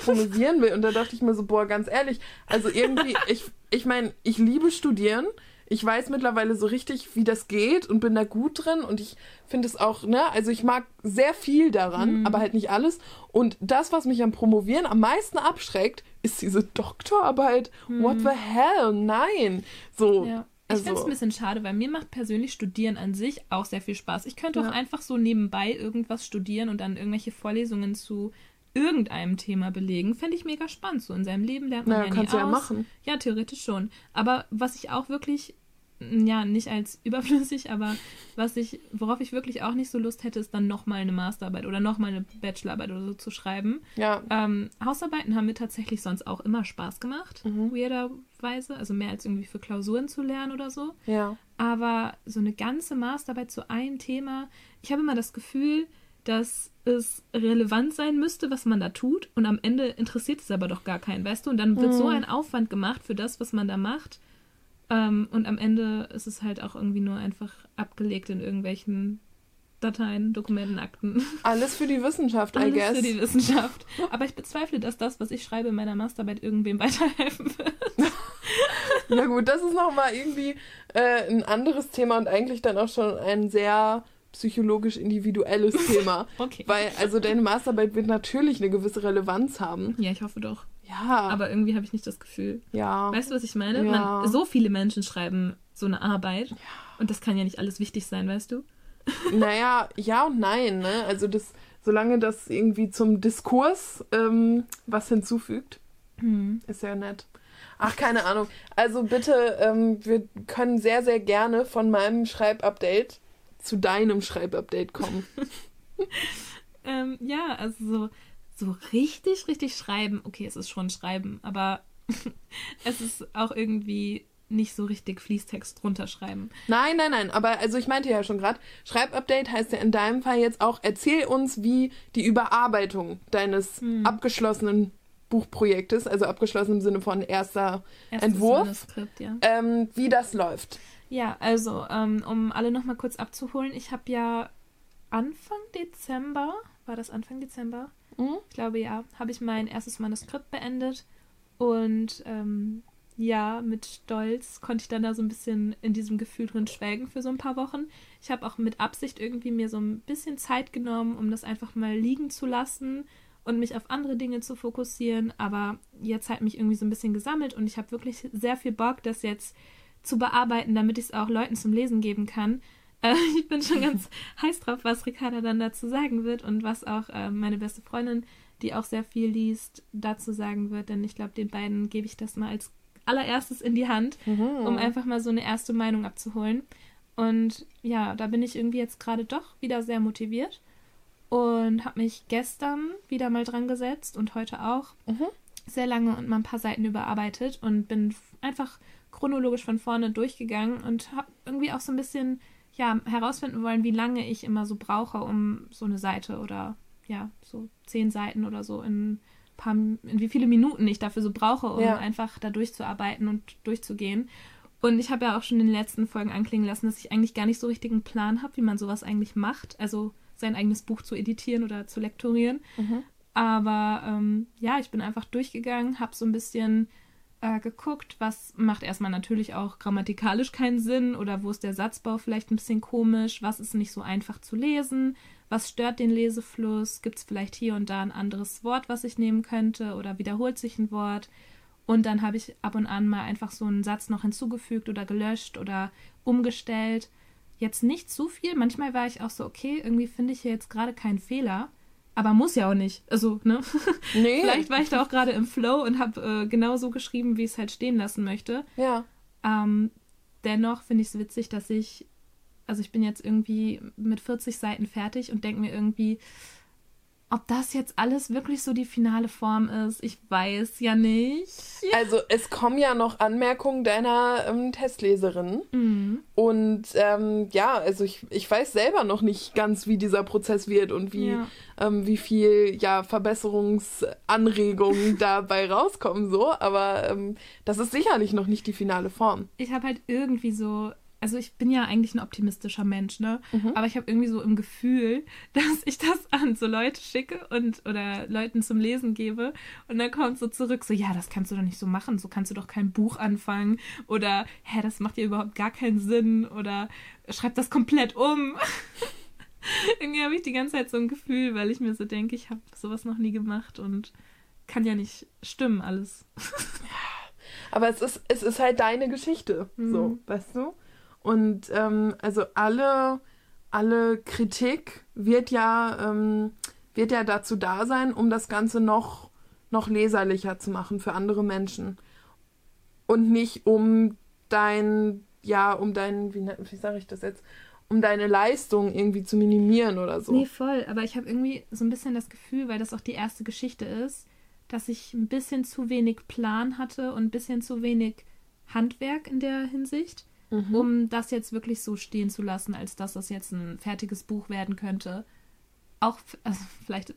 promovieren will. Und da dachte ich mir so, boah, ganz ehrlich, also irgendwie, ich, ich meine, ich liebe Studieren ich weiß mittlerweile so richtig, wie das geht und bin da gut drin und ich finde es auch, ne, also ich mag sehr viel daran, mhm. aber halt nicht alles. Und das, was mich am Promovieren am meisten abschreckt, ist diese Doktorarbeit. Mhm. What the hell? Nein. So. Ja. Ich also. finde es ein bisschen schade, weil mir macht persönlich Studieren an sich auch sehr viel Spaß. Ich könnte ja. auch einfach so nebenbei irgendwas studieren und dann irgendwelche Vorlesungen zu irgendeinem Thema belegen, fände ich mega spannend. So in seinem Leben lernt man naja, ja kannst nie du aus. ja machen. Ja, theoretisch schon. Aber was ich auch wirklich ja, nicht als überflüssig, aber was ich, worauf ich wirklich auch nicht so Lust hätte, ist dann nochmal eine Masterarbeit oder nochmal eine Bachelorarbeit oder so zu schreiben. Ja. Ähm, Hausarbeiten haben mir tatsächlich sonst auch immer Spaß gemacht, Mhm. weirderweise. Also mehr als irgendwie für Klausuren zu lernen oder so. Ja. Aber so eine ganze Masterarbeit zu einem Thema, ich habe immer das Gefühl, dass es relevant sein müsste, was man da tut. Und am Ende interessiert es aber doch gar keinen, weißt du? Und dann wird so Mhm. ein Aufwand gemacht für das, was man da macht. Ähm, und am Ende ist es halt auch irgendwie nur einfach abgelegt in irgendwelchen Dateien, Dokumenten, Akten. Alles für die Wissenschaft, I Alles guess. für die Wissenschaft. Aber ich bezweifle, dass das, was ich schreibe in meiner Masterarbeit, irgendwem weiterhelfen wird. Ja gut, das ist nochmal irgendwie äh, ein anderes Thema und eigentlich dann auch schon ein sehr psychologisch individuelles Thema. Okay. Weil, also deine Masterarbeit wird natürlich eine gewisse Relevanz haben. Ja, ich hoffe doch. Ja. Aber irgendwie habe ich nicht das Gefühl. ja. Weißt du, was ich meine? Ja. Man, so viele Menschen schreiben so eine Arbeit. Und das kann ja nicht alles wichtig sein, weißt du? Naja, ja und nein, ne? Also das, solange das irgendwie zum Diskurs ähm, was hinzufügt, Hm. ist ja nett. Ach, keine Ahnung. Also bitte, ähm, wir können sehr, sehr gerne von meinem Schreibupdate zu deinem Schreibupdate kommen. Ähm, ja, also so, so richtig, richtig schreiben. Okay, es ist schon schreiben, aber es ist auch irgendwie nicht so richtig Fließtext runterschreiben. Nein, nein, nein, aber also ich meinte ja schon gerade, Schreibupdate heißt ja in deinem Fall jetzt auch, erzähl uns, wie die Überarbeitung deines Hm. abgeschlossenen Buchprojektes, also abgeschlossen im Sinne von erster Erstes Entwurf? Ja. ähm, wie das läuft. Ja, also, ähm, um alle nochmal kurz abzuholen, ich habe ja Anfang Dezember, war das Anfang Dezember? Mhm. Ich glaube ja, habe ich mein erstes Manuskript beendet und ähm, ja, mit Stolz konnte ich dann da so ein bisschen in diesem Gefühl drin schwelgen für so ein paar Wochen. Ich habe auch mit Absicht irgendwie mir so ein bisschen Zeit genommen, um das einfach mal liegen zu lassen und mich auf andere Dinge zu fokussieren. Aber jetzt hat mich irgendwie so ein bisschen gesammelt und ich habe wirklich sehr viel Bock, das jetzt zu bearbeiten, damit ich es auch Leuten zum Lesen geben kann. Äh, ich bin schon ganz heiß drauf, was Ricarda dann dazu sagen wird und was auch äh, meine beste Freundin, die auch sehr viel liest, dazu sagen wird. Denn ich glaube, den beiden gebe ich das mal als allererstes in die Hand, um einfach mal so eine erste Meinung abzuholen. Und ja, da bin ich irgendwie jetzt gerade doch wieder sehr motiviert und habe mich gestern wieder mal dran gesetzt und heute auch Mhm. Sehr lange und mal ein paar Seiten überarbeitet und bin einfach chronologisch von vorne durchgegangen und habe irgendwie auch so ein bisschen ja herausfinden wollen, wie lange ich immer so brauche, um so eine Seite oder ja so zehn Seiten oder so in paar, in wie viele Minuten ich dafür so brauche, um Ja. einfach da durchzuarbeiten und durchzugehen. Und ich habe ja auch schon in den letzten Folgen anklingen lassen, dass ich eigentlich gar nicht so richtig einen Plan habe, wie man sowas eigentlich macht. Also sein eigenes Buch zu editieren oder zu lektorieren. Mhm. Aber ähm, ja, ich bin einfach durchgegangen, habe so ein bisschen äh, geguckt, was macht erstmal natürlich auch grammatikalisch keinen Sinn oder wo ist der Satzbau vielleicht ein bisschen komisch, was ist nicht so einfach zu lesen, was stört den Lesefluss, gibt es vielleicht hier und da ein anderes Wort, was ich nehmen könnte oder wiederholt sich ein Wort. Und dann habe ich ab und an mal einfach so einen Satz noch hinzugefügt oder gelöscht oder umgestellt. Jetzt nicht zu viel. Manchmal war ich auch so, okay, irgendwie finde ich hier jetzt gerade keinen Fehler. Aber muss ja auch nicht. Also, ne? Nee. Vielleicht war ich da auch gerade im Flow und habe äh, genau so geschrieben, wie ich es halt stehen lassen möchte. Ja. Ähm, dennoch finde ich es witzig, dass ich, also ich bin jetzt irgendwie mit 40 Seiten fertig und denke mir irgendwie, ob das jetzt alles wirklich so die finale Form ist, ich weiß ja nicht. Also es kommen ja noch Anmerkungen deiner ähm, Testleserin. Mhm. Und ähm, ja, also ich, ich weiß selber noch nicht ganz, wie dieser Prozess wird und wie, Ja. ähm, wie viel ja, Verbesserungsanregungen dabei rauskommen, so. Aber ähm, das ist sicherlich noch nicht die finale Form. Ich habe halt irgendwie so, also ich bin ja eigentlich ein optimistischer Mensch, ne? Mhm. Aber ich habe irgendwie so im Gefühl, dass ich das an so Leute schicke und oder Leuten zum Lesen gebe und dann kommt so zurück, so ja, das kannst du doch nicht so machen, so kannst du doch kein Buch anfangen oder hä, das macht ja überhaupt gar keinen Sinn oder schreib das komplett um. irgendwie habe ich die ganze Zeit so ein Gefühl, weil ich mir so denke, ich habe sowas noch nie gemacht und kann ja nicht stimmen alles. Aber es ist, es ist halt deine Geschichte, so, Mhm. weißt du? Und ähm, also alle, alle Kritik wird ja, ähm, wird ja dazu da sein, um das Ganze noch, noch leserlicher zu machen für andere Menschen. Und nicht um dein ja, um deinen, wie, wie sage ich das jetzt, um deine Leistung irgendwie zu minimieren oder so. Nee, voll. Aber ich habe irgendwie so ein bisschen das Gefühl, weil das auch die erste Geschichte ist, dass ich ein bisschen zu wenig Plan hatte und ein bisschen zu wenig Handwerk in der Hinsicht, mhm. um das jetzt wirklich so stehen zu lassen, als dass das jetzt ein fertiges Buch werden könnte. Auch, also vielleicht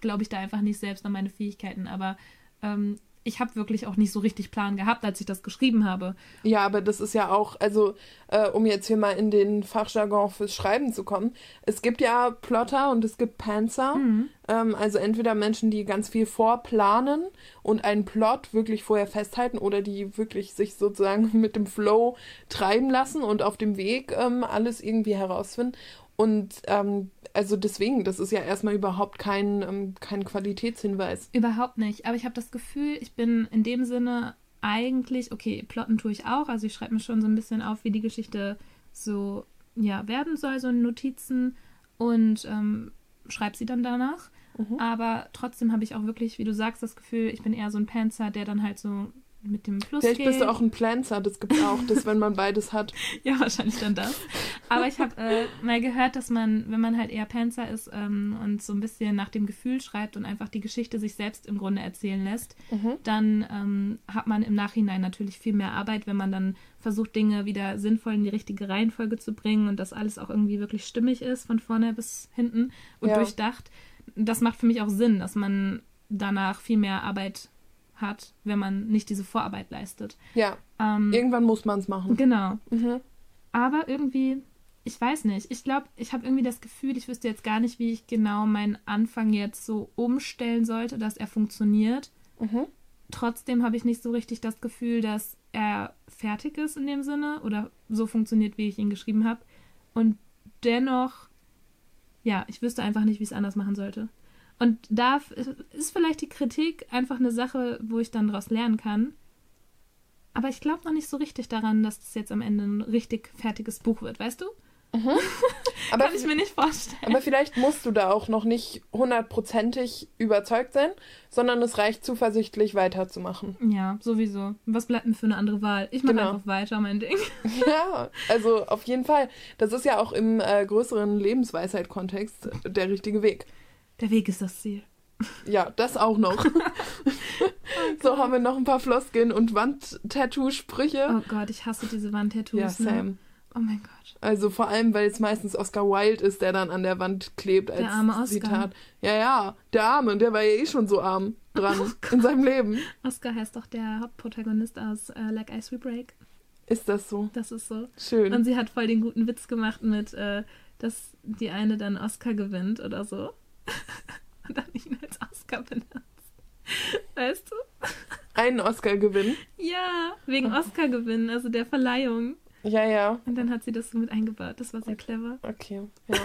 glaube ich da einfach nicht selbst an meine Fähigkeiten, aber ähm, ich habe wirklich auch nicht so richtig Plan gehabt, als ich das geschrieben habe. Ja, aber das ist ja auch, also äh, um jetzt hier mal in den Fachjargon fürs Schreiben zu kommen, es gibt ja Plotter und es gibt Panzer. Mhm. Ähm, also entweder Menschen, die ganz viel vorplanen und einen Plot wirklich vorher festhalten oder die wirklich sich sozusagen mit dem Flow treiben lassen und auf dem Weg ähm, alles irgendwie herausfinden. Und ähm, also deswegen, das ist ja erstmal überhaupt kein, ähm, kein Qualitätshinweis. Überhaupt nicht. Aber ich habe das Gefühl, ich bin in dem Sinne eigentlich, okay, plotten tue ich auch. Also ich schreibe mir schon so ein bisschen auf, wie die Geschichte so ja, werden soll, so in Notizen und ähm, schreibe sie dann danach. Mhm. Aber trotzdem habe ich auch wirklich, wie du sagst, das Gefühl, ich bin eher so ein Panzer, der dann halt so mit dem Fluss Vielleicht bist du auch ein Planzer, das gibt es auch, das, wenn man beides hat. ja, wahrscheinlich dann das. Aber ich habe äh, mal gehört, dass man, wenn man halt eher Panzer ist ähm, und so ein bisschen nach dem Gefühl schreibt und einfach die Geschichte sich selbst im Grunde erzählen lässt, mhm. dann ähm, hat man im Nachhinein natürlich viel mehr Arbeit, wenn man dann versucht, Dinge wieder sinnvoll in die richtige Reihenfolge zu bringen und dass alles auch irgendwie wirklich stimmig ist, von vorne bis hinten und ja. durchdacht. Das macht für mich auch Sinn, dass man danach viel mehr Arbeit hat, wenn man nicht diese Vorarbeit leistet. Ja. Ähm, Irgendwann muss man es machen. Genau. Mhm. Aber irgendwie, ich weiß nicht. Ich glaube, ich habe irgendwie das Gefühl, ich wüsste jetzt gar nicht, wie ich genau meinen Anfang jetzt so umstellen sollte, dass er funktioniert. Mhm. Trotzdem habe ich nicht so richtig das Gefühl, dass er fertig ist in dem Sinne oder so funktioniert, wie ich ihn geschrieben habe. Und dennoch, ja, ich wüsste einfach nicht, wie ich es anders machen sollte. Und da ist vielleicht die Kritik einfach eine Sache, wo ich dann daraus lernen kann. Aber ich glaube noch nicht so richtig daran, dass das jetzt am Ende ein richtig fertiges Buch wird, weißt du? Mhm. Aber Kann ich mir nicht vorstellen. Aber vielleicht musst du da auch noch nicht hundertprozentig überzeugt sein, sondern es reicht zuversichtlich weiterzumachen. Ja, sowieso. Was bleibt mir für eine andere Wahl? Ich mache genau. einfach weiter, mein Ding. Ja, also auf jeden Fall. Das ist ja auch im äh, größeren Lebensweisheit-Kontext der richtige Weg. Der Weg ist das Ziel. Ja, das auch noch. oh so haben wir noch ein paar Floskeln und Wandtattoo-Sprüche. Oh Gott, ich hasse diese Wandtattoos. Ja, Sam. Ne? Oh mein Gott. Also vor allem, weil es meistens Oscar Wilde ist, der dann an der Wand klebt als der arme Oscar. Zitat. Ja, ja, der Arme, der war ja eh schon so arm dran oh in seinem Leben. Oscar heißt doch der Hauptprotagonist aus uh, Like Ice We Break. Ist das so? Das ist so. Schön. Und sie hat voll den guten Witz gemacht mit, äh, dass die eine dann Oscar gewinnt oder so. Und dann ihn als Oscar benutzt. Weißt du? Einen Oscar gewinnen? Ja, wegen Oscar gewinnen, also der Verleihung. Ja, ja. Und dann hat sie das so mit eingebaut. Das war sehr clever. Okay, ja.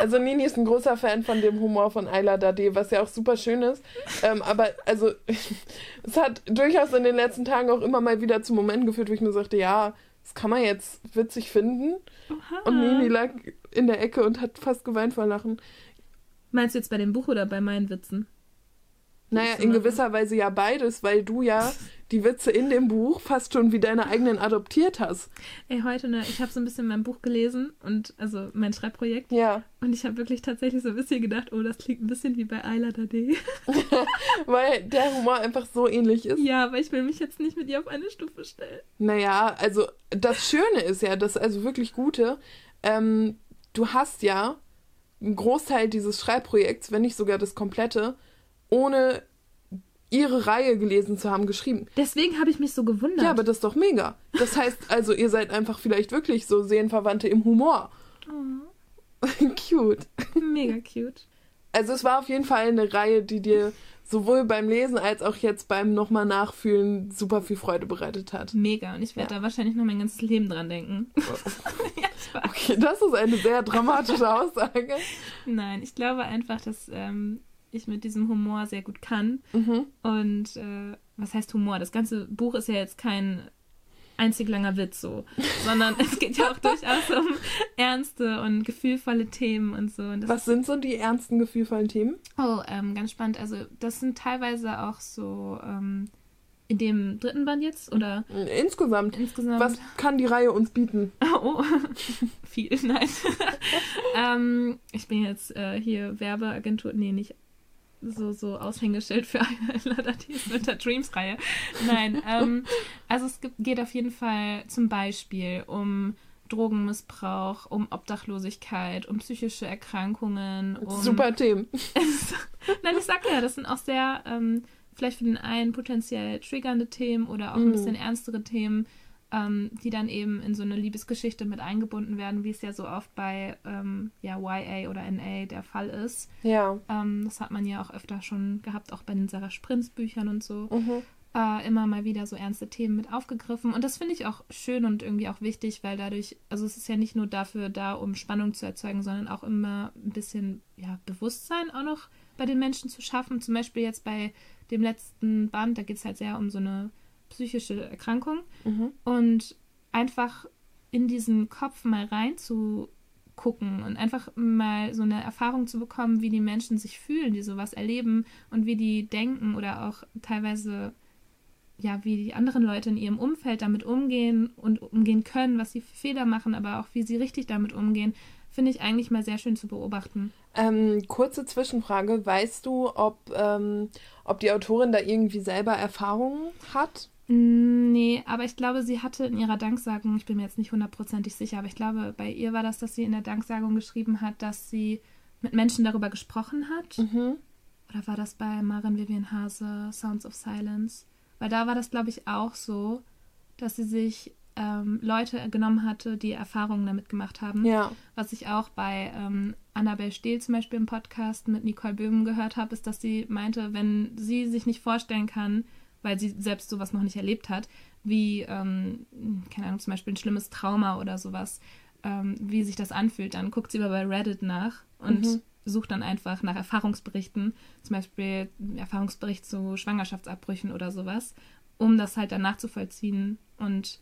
Also Nini ist ein großer Fan von dem Humor von Ayla Dade, was ja auch super schön ist. Ähm, aber also es hat durchaus in den letzten Tagen auch immer mal wieder zu Momenten geführt, wo ich mir sagte, ja, das kann man jetzt witzig finden. Oha. Und Nini lag in der Ecke und hat fast geweint vor Lachen. Meinst du jetzt bei dem Buch oder bei meinen Witzen? Naja, in gewisser Weise ja beides, weil du ja die Witze in dem Buch fast schon wie deine eigenen adoptiert hast. Ey, heute, ne, ich habe so ein bisschen mein Buch gelesen und also mein Schreibprojekt. Ja. Und ich habe wirklich tatsächlich so ein bisschen gedacht, oh, das klingt ein bisschen wie bei Ayla Dade. weil der Humor einfach so ähnlich ist. Ja, aber ich will mich jetzt nicht mit ihr auf eine Stufe stellen. Naja, also das Schöne ist ja, das also wirklich Gute, ähm, du hast ja einen Großteil dieses Schreibprojekts, wenn nicht sogar das komplette, ohne ihre Reihe gelesen zu haben, geschrieben. Deswegen habe ich mich so gewundert. Ja, aber das ist doch mega. Das heißt also, ihr seid einfach vielleicht wirklich so Seelenverwandte im Humor. Oh. cute. Mega cute. Also es war auf jeden Fall eine Reihe, die dir sowohl beim Lesen als auch jetzt beim nochmal Nachfühlen super viel Freude bereitet hat. Mega. Und ich werde ja. da wahrscheinlich noch mein ganzes Leben dran denken. ja, okay, das ist eine sehr dramatische Aussage. Nein, ich glaube einfach, dass ähm, ich mit diesem Humor sehr gut kann. Mhm. Und äh, was heißt Humor? Das ganze Buch ist ja jetzt kein einzig langer Witz so, sondern es geht ja auch durchaus um ernste und gefühlvolle Themen und so. Und Was sind so die ernsten, gefühlvollen Themen? Oh, ähm, ganz spannend. Also das sind teilweise auch so ähm, In dem dritten Band jetzt? Oder? Insgesamt. Insgesamt. Was kann die Reihe uns bieten? Oh, viel, nein. ähm, ich bin jetzt äh, hier Werbeagentur, nee, nicht so, so Aushängeschild für Ladatiers mit der Dreams-Reihe. Nein, ähm, also es gibt, geht auf jeden Fall zum Beispiel um Drogenmissbrauch, um Obdachlosigkeit, um psychische Erkrankungen. Um Super Themen. Nein, ich sag ja, das sind auch sehr, ähm, vielleicht für den einen potenziell triggernde Themen oder auch ein mm. bisschen ernstere Themen ähm, die dann eben in so eine Liebesgeschichte mit eingebunden werden, wie es ja so oft bei ähm, ja, YA oder NA der Fall ist. Ja. Ähm, das hat man ja auch öfter schon gehabt, auch bei den Sarah Sprinz Büchern und so. Mhm. Äh, immer mal wieder so ernste Themen mit aufgegriffen. Und das finde ich auch schön und irgendwie auch wichtig, weil dadurch, also es ist ja nicht nur dafür da, um Spannung zu erzeugen, sondern auch immer ein bisschen ja, Bewusstsein auch noch bei den Menschen zu schaffen. Zum Beispiel jetzt bei dem letzten Band, da geht es halt sehr um so eine psychische Erkrankung mhm. und einfach in diesen Kopf mal reinzugucken und einfach mal so eine Erfahrung zu bekommen, wie die Menschen sich fühlen, die sowas erleben und wie die denken oder auch teilweise ja, wie die anderen Leute in ihrem Umfeld damit umgehen und umgehen können, was sie für Fehler machen, aber auch wie sie richtig damit umgehen, finde ich eigentlich mal sehr schön zu beobachten. Ähm, kurze Zwischenfrage, weißt du, ob, ähm, ob die Autorin da irgendwie selber Erfahrungen hat? Nee, aber ich glaube, sie hatte in ihrer Danksagung, ich bin mir jetzt nicht hundertprozentig sicher, aber ich glaube, bei ihr war das, dass sie in der Danksagung geschrieben hat, dass sie mit Menschen darüber gesprochen hat. Mhm. Oder war das bei Marin Vivian Hase, Sounds of Silence? Weil da war das, glaube ich, auch so, dass sie sich ähm, Leute genommen hatte, die Erfahrungen damit gemacht haben. Ja. Was ich auch bei ähm, Annabelle Stehl zum Beispiel im Podcast mit Nicole Böhmen gehört habe, ist, dass sie meinte, wenn sie sich nicht vorstellen kann, weil sie selbst sowas noch nicht erlebt hat, wie, ähm, keine Ahnung, zum Beispiel ein schlimmes Trauma oder sowas, ähm, wie sich das anfühlt. Dann guckt sie aber bei Reddit nach und mhm. sucht dann einfach nach Erfahrungsberichten, zum Beispiel Erfahrungsbericht zu Schwangerschaftsabbrüchen oder sowas, um das halt dann nachzuvollziehen und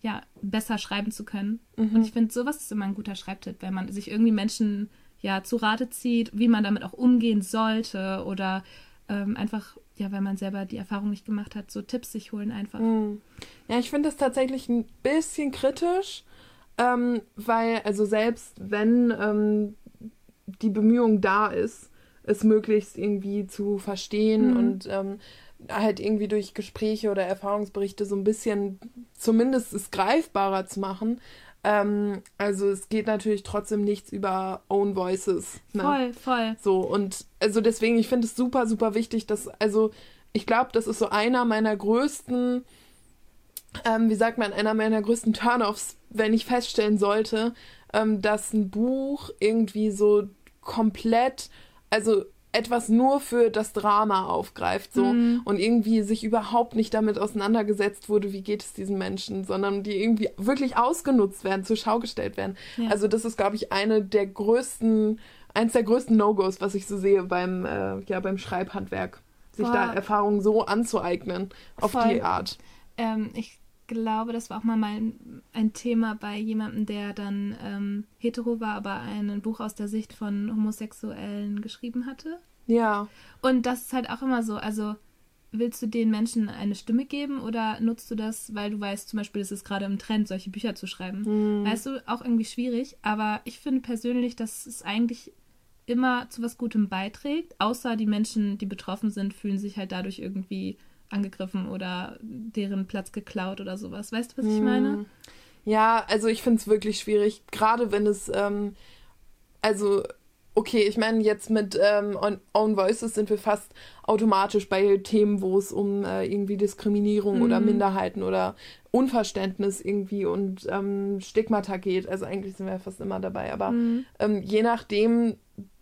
ja, besser schreiben zu können. Mhm. Und ich finde, sowas ist immer ein guter Schreibtipp, wenn man sich irgendwie Menschen ja zu Rate zieht, wie man damit auch umgehen sollte oder ähm, einfach ja, weil man selber die Erfahrung nicht gemacht hat, so Tipps sich holen einfach. Mhm. Ja, ich finde das tatsächlich ein bisschen kritisch, ähm, weil, also selbst wenn ähm, die Bemühung da ist, es möglichst irgendwie zu verstehen mhm. und ähm, halt irgendwie durch Gespräche oder Erfahrungsberichte so ein bisschen zumindest es greifbarer zu machen, ähm, also es geht natürlich trotzdem nichts über Own Voices. Ne? Voll, voll. So, und also deswegen, ich finde es super, super wichtig, dass, also ich glaube, das ist so einer meiner größten, ähm, wie sagt man, einer meiner größten Turn-offs, wenn ich feststellen sollte, ähm, dass ein Buch irgendwie so komplett, also etwas nur für das Drama aufgreift so mhm. und irgendwie sich überhaupt nicht damit auseinandergesetzt wurde, wie geht es diesen Menschen, sondern die irgendwie wirklich ausgenutzt werden, zur Schau gestellt werden. Ja. Also das ist, glaube ich, eine der größten, eins der größten No-Gos, was ich so sehe beim, äh, ja, beim Schreibhandwerk, sich Boah. da Erfahrungen so anzueignen auf Voll. die Art. Ähm, ich glaube, das war auch mal mein, ein Thema bei jemandem, der dann ähm, hetero war, aber ein Buch aus der Sicht von Homosexuellen geschrieben hatte. Ja. Und das ist halt auch immer so, also willst du den Menschen eine Stimme geben oder nutzt du das, weil du weißt, zum Beispiel, es ist gerade im Trend, solche Bücher zu schreiben? Mhm. Weißt du, auch irgendwie schwierig, aber ich finde persönlich, dass es eigentlich immer zu was Gutem beiträgt, außer die Menschen, die betroffen sind, fühlen sich halt dadurch irgendwie angegriffen oder deren Platz geklaut oder sowas. Weißt du, was ich meine? Hm. Ja, also ich finde es wirklich schwierig, gerade wenn es, ähm, also okay, ich meine, jetzt mit ähm, Own Voices sind wir fast automatisch bei Themen, wo es um äh, irgendwie Diskriminierung mhm. oder Minderheiten oder Unverständnis irgendwie und ähm, Stigmata geht. Also eigentlich sind wir fast immer dabei. Aber mhm. ähm, je nachdem,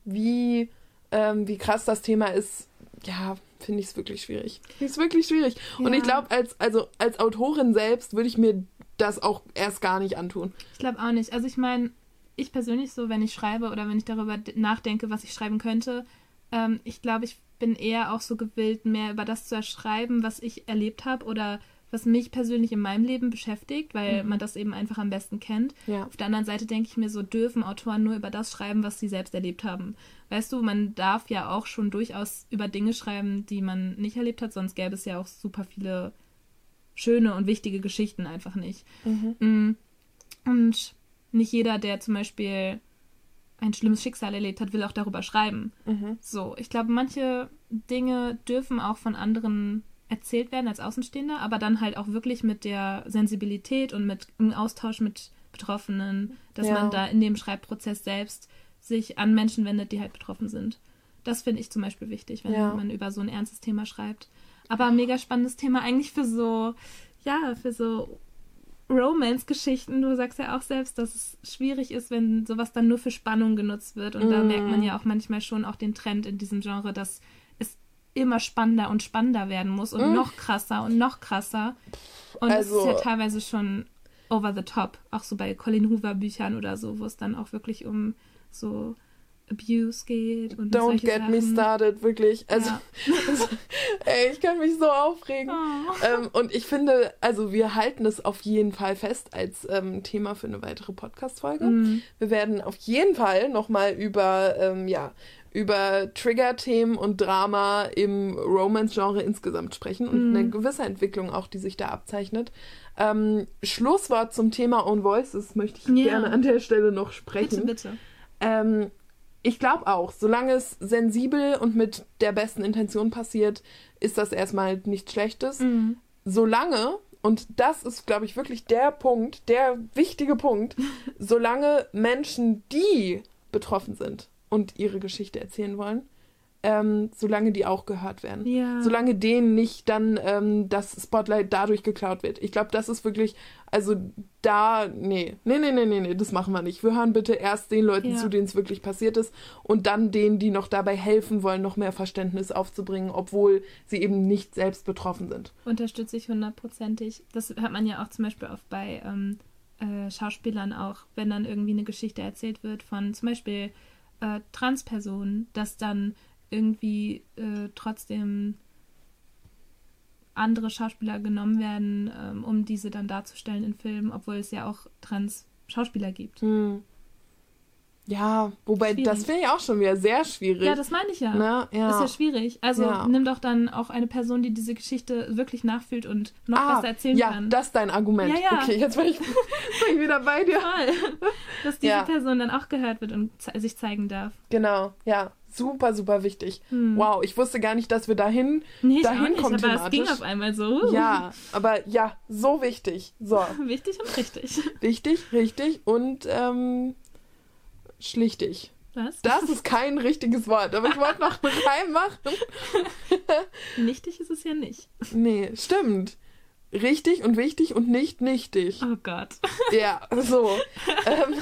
wie, ähm, wie krass das Thema ist, ja, finde ich es wirklich schwierig. Finde es wirklich schwierig. Ja. Und ich glaube, als, also, als Autorin selbst würde ich mir das auch erst gar nicht antun. Ich glaube auch nicht. Also ich meine, ich persönlich so, wenn ich schreibe oder wenn ich darüber nachdenke, was ich schreiben könnte, ähm, ich glaube, ich bin eher auch so gewillt, mehr über das zu erschreiben, was ich erlebt habe oder was mich persönlich in meinem Leben beschäftigt, weil mhm. man das eben einfach am besten kennt. Ja. Auf der anderen Seite denke ich mir so, dürfen Autoren nur über das schreiben, was sie selbst erlebt haben. Weißt du, man darf ja auch schon durchaus über Dinge schreiben, die man nicht erlebt hat, sonst gäbe es ja auch super viele schöne und wichtige Geschichten einfach nicht. Mhm. Mm. Und nicht jeder, der zum Beispiel ein schlimmes Schicksal erlebt hat, will auch darüber schreiben. Mhm. So, ich glaube, manche Dinge dürfen auch von anderen erzählt werden als Außenstehender, aber dann halt auch wirklich mit der Sensibilität und mit im Austausch mit Betroffenen, dass Ja. man da in dem Schreibprozess selbst sich an Menschen wendet, die halt betroffen sind. Das finde ich zum Beispiel wichtig, wenn Ja. man über so ein ernstes Thema schreibt. Aber ein mega spannendes Thema eigentlich für so, ja, für so Romance-Geschichten. Du sagst ja auch selbst, dass es schwierig ist, wenn sowas dann nur für Spannung genutzt wird. Und da Mm. merkt man ja auch manchmal schon auch den Trend in diesem Genre, dass immer spannender und spannender werden muss und Mm. noch krasser und noch krasser. Und es Also- ist ja teilweise schon over the top. Auch so bei Colin Hoover Büchern oder so, wo es dann auch wirklich um so Abuse geht und Don't get me Sachen. started, wirklich. Also, Ja. ey, ich kann mich so aufregen. Oh. Ähm, und ich finde, also wir halten es auf jeden Fall fest als ähm, Thema für eine weitere Podcast-Folge. Mm. Wir werden auf jeden Fall nochmal über, ähm, ja, über Trigger-Themen und Drama im Romance-Genre insgesamt sprechen und Mhm. eine gewisse Entwicklung auch, die sich da abzeichnet. Ähm, Schlusswort zum Thema Own Voices möchte ich Ja. gerne an der Stelle noch sprechen. Bitte, bitte. Ähm, ich glaube auch, solange es sensibel und mit der besten Intention passiert, ist das erstmal nichts Schlechtes. Mm. Solange, und das ist, glaube ich, wirklich der Punkt, der wichtige Punkt, solange Menschen, die betroffen sind und ihre Geschichte erzählen wollen, ähm, solange die auch gehört werden. Ja. Solange denen nicht dann ähm, das Spotlight dadurch geklaut wird. Ich glaube, das ist wirklich, also da, nee, nee, nee, nee, nee, nee, das machen wir nicht. Wir hören bitte erst den Leuten Ja. zu, denen es wirklich passiert ist und dann denen, die noch dabei helfen wollen, noch mehr Verständnis aufzubringen, obwohl sie eben nicht selbst betroffen sind. Unterstütze ich hundertprozentig. Das hat man ja auch zum Beispiel oft bei ähm, äh, Schauspielern auch, wenn dann irgendwie eine Geschichte erzählt wird von zum Beispiel äh, Transpersonen, dass dann irgendwie äh, trotzdem andere Schauspieler genommen werden, ähm, um diese dann darzustellen in Filmen, obwohl es ja auch Trans-Schauspieler gibt. Hm. Ja, wobei Schwierig. das finde ich auch schon wieder sehr schwierig. Ja, das meine ich ja. ne? ja. Ist ja schwierig. Also Ja. nimm doch dann auch eine Person, die diese Geschichte wirklich nachfühlt und noch ah, besser erzählen ja, kann. das ist dein Argument. Ja, ja. Okay, jetzt bin ich, bin ich wieder bei dir. Toll. Dass diese Ja. Person dann auch gehört wird und ze sich zeigen darf. Genau, ja. Super, super wichtig. Hm. Wow, ich wusste gar nicht, dass wir dahin Nee, ich dahin auch nicht, kommen aber es ging auf einmal so. Ja, aber ja, so wichtig. So, Wichtig und richtig. wichtig, richtig und ähm, schlichtig. Was? Das ist kein richtiges Wort, aber ich wollte noch einen Reim machen. Nichtig ist es ja nicht. Nee, stimmt. Richtig und wichtig und nicht nichtig. Oh Gott. Ja, so. ähm,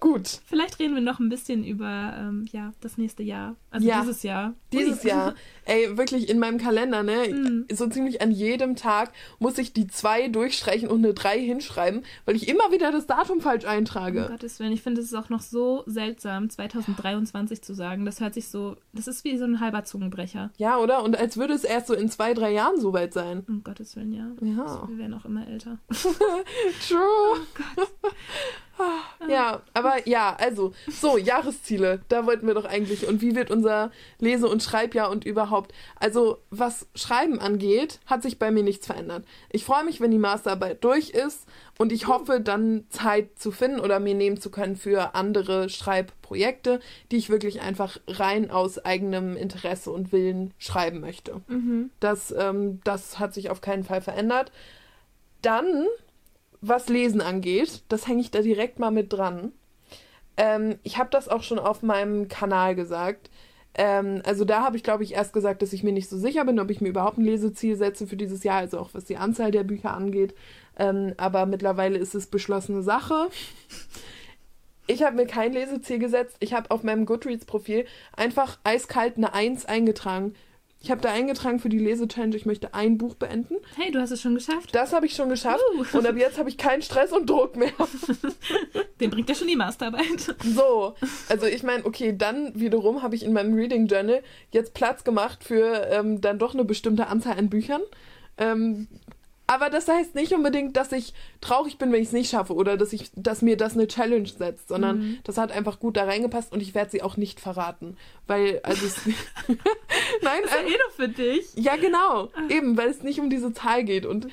gut, Vielleicht reden wir noch ein bisschen über ähm, ja, das nächste Jahr. Also Ja. dieses Jahr. dieses. Jahr, ey, wirklich in meinem Kalender, ne, Mhm. so ziemlich an jedem Tag muss ich die zwei durchstreichen und eine drei hinschreiben, weil ich immer wieder das Datum falsch Um eintrage. Gottes Willen, ich finde es ist auch noch so seltsam, 2023 zu sagen. Das hört sich so, das ist wie so ein halber Zungenbrecher. Ja, oder? Und als würde es erst so in zwei, drei Jahren soweit sein. Um Gottes Willen, ja. Ja. Wir werden auch immer älter. True. Oh Ja, aber ja, also, so, Jahresziele, da wollten wir doch eigentlich. Und wie wird unser Lese- und Schreibjahr und überhaupt? Also, was Schreiben angeht, hat sich bei mir nichts verändert. Ich freue mich, wenn die Masterarbeit durch ist und ich hoffe, dann Zeit zu finden oder mir nehmen zu können für andere Schreibprojekte, die ich wirklich einfach rein aus eigenem Interesse und Willen schreiben möchte. Mhm. Das, ähm, das hat sich auf keinen Fall verändert. Dann, was Lesen angeht, das hänge ich da direkt mal mit dran. Ähm, ich habe das auch schon auf meinem Kanal gesagt. Ähm, also da habe ich, glaube ich, erst gesagt, dass ich mir nicht so sicher bin, ob ich mir überhaupt ein Leseziel setze für dieses Jahr, also auch was die Anzahl der Bücher angeht. Ähm, aber mittlerweile ist es beschlossene Sache. Ich habe mir kein Leseziel gesetzt. Ich habe auf meinem Goodreads-Profil einfach eiskalt eine Eins eingetragen. Ich habe da eingetragen für die Lese-Challenge, ich möchte ein Buch beenden. Hey, du hast es schon geschafft. Das habe ich schon geschafft. Uh. Und ab jetzt habe ich keinen Stress und Druck mehr. Den bringt ja schon die Masterarbeit. So, also ich meine, okay, dann wiederum habe ich in meinem Reading Journal jetzt Platz gemacht für ähm, dann doch eine bestimmte Anzahl an Büchern. Ähm, aber das heißt nicht unbedingt, dass ich traurig bin, wenn ich es nicht schaffe oder dass ich, dass mir das eine Challenge setzt, sondern Mhm. das hat einfach gut da reingepasst und ich werde sie auch nicht verraten, weil also es, nein, Das ist ja äh, eh nur für dich. ja genau, eben, weil es nicht um diese Zahl geht und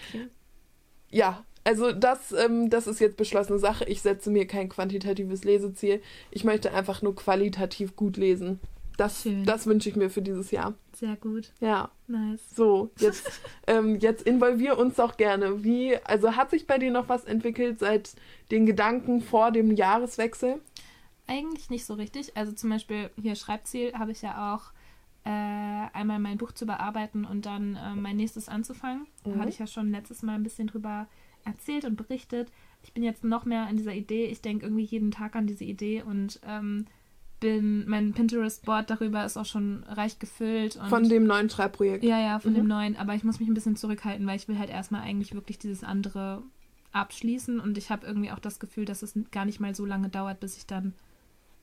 ja, also das, ähm, das ist jetzt beschlossene Sache. Ich setze mir kein quantitatives Leseziel. Ich möchte einfach nur qualitativ gut lesen. Das, Schön. das wünsche ich mir für dieses Jahr. Sehr gut. Ja. Nice. So, jetzt, ähm, jetzt involvier uns doch gerne. Wie, also hat sich bei dir noch was entwickelt seit den Gedanken vor dem Jahreswechsel? Eigentlich nicht so richtig. Also zum Beispiel hier Schreibziel habe ich ja auch äh, einmal mein Buch zu bearbeiten und dann äh, mein nächstes anzufangen. Da Mhm. hatte ich ja schon letztes Mal ein bisschen drüber erzählt und berichtet. Ich bin jetzt noch mehr an dieser Idee. Ich denke irgendwie jeden Tag an diese Idee und ähm, bin, mein Pinterest-Board darüber ist auch schon reich gefüllt. Von dem neuen Schreibprojekt. Ja, ja, von Mhm. dem neuen. Aber ich muss mich ein bisschen zurückhalten, weil ich will halt erstmal eigentlich wirklich dieses andere abschließen. Und ich habe irgendwie auch das Gefühl, dass es gar nicht mal so lange dauert, bis ich dann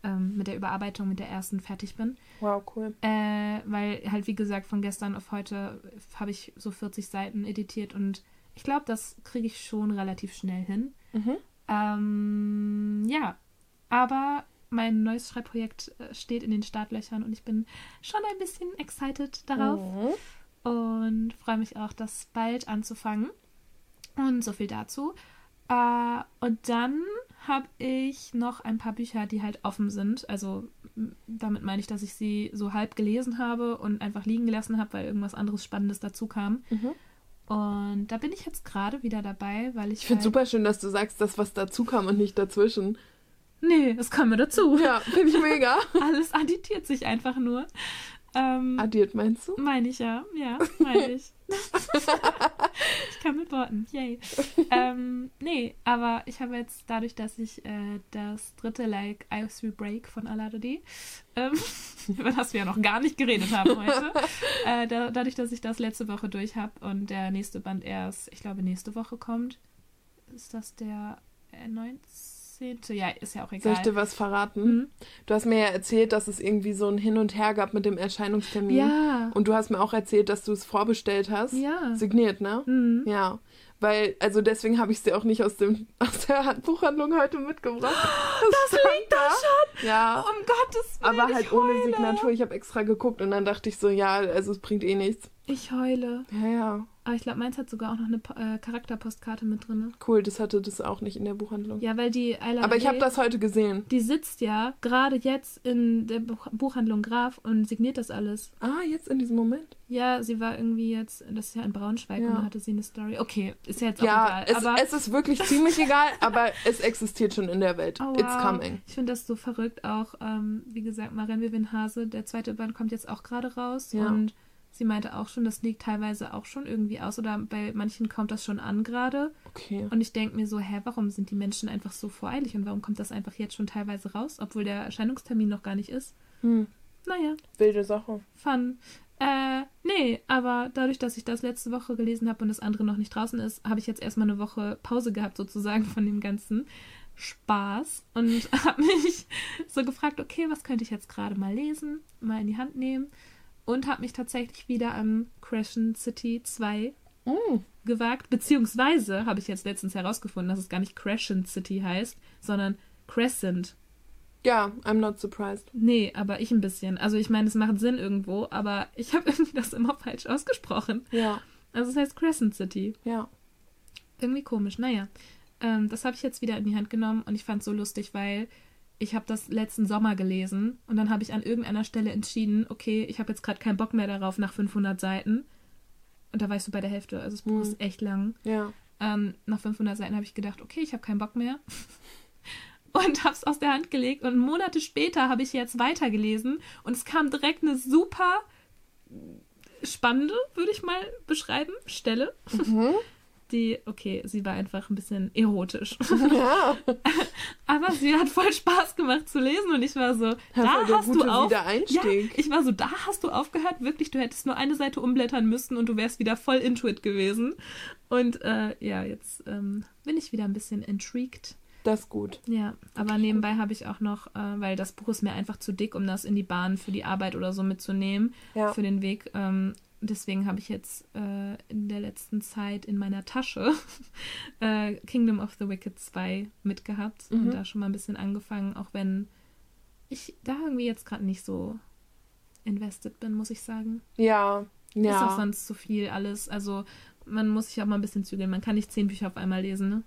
ähm, mit der Überarbeitung, mit der ersten fertig bin. Wow, cool. Äh, weil halt, wie gesagt, von gestern auf heute habe ich so 40 Seiten editiert und ich glaube, das kriege ich schon relativ schnell hin. Mhm. Ähm, ja, aber mein neues Schreibprojekt äh, steht in den Startlöchern und ich bin schon ein bisschen excited darauf Mhm. und freue mich auch, das bald anzufangen. Und so viel dazu. Äh, und dann habe ich noch ein paar Bücher, die halt offen sind. Also damit meine ich, dass ich sie so halb gelesen habe und einfach liegen gelassen habe, weil irgendwas anderes Spannendes dazu kam. Mhm. Und da bin ich jetzt gerade wieder dabei, weil ich. Ich finde halt- super schön, dass du sagst, dass was dazu kam und nicht dazwischen. Nee, das kommen wir dazu. Ja, finde ich mega. Alles additiert sich einfach nur. Ähm, Addiert meinst du? Meine ich ja, ja, meine ich. ich kann mit Worten, yay. ähm, nee, aber ich habe jetzt dadurch, dass ich äh, das dritte Like Ice We Break von Alado ähm, über das wir ja noch gar nicht geredet haben heute, äh, da, dadurch, dass ich das letzte Woche durch habe und der nächste Band erst, ich glaube, nächste Woche kommt, ist das der 19. 17. Ja, ist ja auch egal. Soll ich dir was verraten? Mhm. Du hast mir ja erzählt, dass es irgendwie so ein Hin und Her gab mit dem Erscheinungstermin. Ja. Und du hast mir auch erzählt, dass du es vorbestellt hast. Ja. Signiert, ne? Mhm. Ja. Weil, also deswegen habe ich es dir auch nicht aus, dem, aus der Handbuchhandlung heute mitgebracht. Oh, das, das liegt da schon! Ja. Um Gottes Willen. Aber halt ohne Signatur. Ich habe extra geguckt und dann dachte ich so, ja, also es bringt eh nichts. Ich heule. Ja, ja. Aber ich glaube, meins hat sogar auch noch eine äh, Charakterpostkarte mit drin. Cool, das hatte das auch nicht in der Buchhandlung. Ja, weil die Ayla Aber ich habe Day, das heute gesehen. Die sitzt ja gerade jetzt in der Buch Buchhandlung Graf und signiert das alles. Ah, jetzt in diesem Moment. Ja, sie war irgendwie jetzt, das ist ja in Braunschweig Ja. und da hatte sie eine Story. Okay, ist ja jetzt auch Ja, egal. es, aber es ist wirklich ziemlich egal, aber es existiert schon in der Welt. Oh, It's wow. coming. Ich finde das so verrückt auch. Ähm, wie gesagt, Maren Vivian Hase, der zweite Band kommt jetzt auch gerade raus. Ja. Und sie meinte auch schon, das liegt teilweise auch schon irgendwie aus. Oder bei manchen kommt das schon an gerade. Okay. Und ich denke mir so, hä, warum sind die Menschen einfach so voreilig? Und warum kommt das einfach jetzt schon teilweise raus, obwohl der Erscheinungstermin noch gar nicht ist? Hm. Naja, Wilde Sache. fun. Äh, nee, aber dadurch, dass ich das letzte Woche gelesen habe und das andere noch nicht draußen ist, habe ich jetzt erstmal eine Woche Pause gehabt, sozusagen, von dem ganzen Spaß und habe mich so gefragt, okay, was könnte ich jetzt gerade mal lesen, mal in die Hand nehmen und habe mich tatsächlich wieder an Crescent City 2 Mm. gewagt, beziehungsweise habe ich jetzt letztens herausgefunden, dass es gar nicht Crescent City heißt, sondern Crescent. Ja, I'm not surprised. Nee, aber ich ein bisschen. Also ich meine, es macht Sinn irgendwo, aber ich habe irgendwie das immer falsch ausgesprochen. Ja, Also es heißt Crescent City. ja. Irgendwie komisch. Naja, ähm, das habe ich jetzt wieder in die Hand genommen und ich fand es so lustig, weil ich habe das letzten Sommer gelesen und dann habe ich an irgendeiner Stelle entschieden, okay, ich habe jetzt gerade keinen Bock mehr darauf nach 500 Seiten. Und da war ich so bei der Hälfte. Also das Buch Mhm. ist echt lang. Ja. Ähm, nach 500 Seiten habe ich gedacht, okay, ich habe keinen Bock mehr. Und habe es aus der Hand gelegt. Und Monate später habe ich jetzt weitergelesen. Und es kam direkt eine super spannende, würde ich mal beschreiben, Stelle. Mhm. Die, okay, sie war einfach ein bisschen erotisch. Ja. Aber sie hat voll Spaß gemacht zu lesen. Und ich war so, Das da war hast du auf... Ja, ich war so, da hast du aufgehört, wirklich, du hättest nur eine Seite umblättern müssen und du wärst wieder voll into it gewesen. Und äh, ja, jetzt ähm, bin ich wieder ein bisschen intrigued. Das ist gut. Ja, aber nebenbei habe ich auch noch, äh, weil das Buch ist mir einfach zu dick, um das in die Bahn für die Arbeit oder so mitzunehmen, Ja. für den Weg. Ähm, deswegen habe ich jetzt äh, in der letzten Zeit in meiner Tasche äh, Kingdom of the Wicked 2 mitgehabt Mhm. und da schon mal ein bisschen angefangen, auch wenn ich da irgendwie jetzt gerade nicht so invested bin, muss ich sagen. Ja. Ist auch Ja. sonst zu viel alles. Also man muss sich auch mal ein bisschen zügeln. Man kann nicht zehn Bücher auf einmal lesen, ne?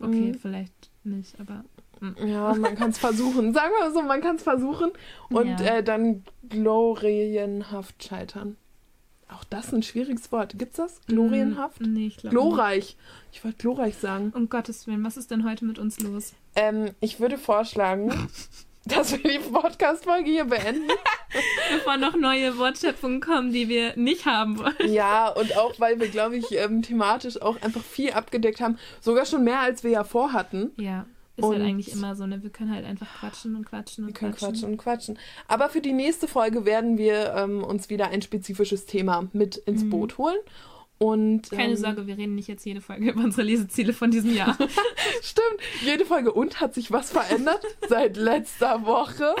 Okay, Mhm. vielleicht nicht, aber. mm. Ja, man kann es versuchen. Sagen wir mal so, man kann es versuchen und Ja. äh, dann glorienhaft scheitern. Auch das ist ein schwieriges Wort. Gibt's das? Glorienhaft? Mm, Nee, ich glaube. Glorreich. Ich wollte glorreich sagen. Um Gottes Willen, was ist denn heute mit uns los? Ähm, ich würde vorschlagen, dass wir die Podcast-Folge hier beenden. Bevor noch neue Wortschöpfungen kommen, die wir nicht haben wollen. Ja, und auch, weil wir, glaube ich, ähm, thematisch auch einfach viel abgedeckt haben. Sogar schon mehr, als wir ja vorhatten. Ja, ist Und- halt eigentlich immer so, ne? Wir können halt einfach quatschen und quatschen und Wir können quatschen. quatschen und quatschen. Aber für die nächste Folge werden wir ähm, uns wieder ein spezifisches Thema mit ins Mhm. Boot holen. Und, Keine ähm, Sorge, wir reden nicht jetzt jede Folge über unsere Leseziele von diesem Jahr. Stimmt, jede Folge. Und hat sich was verändert seit letzter Woche?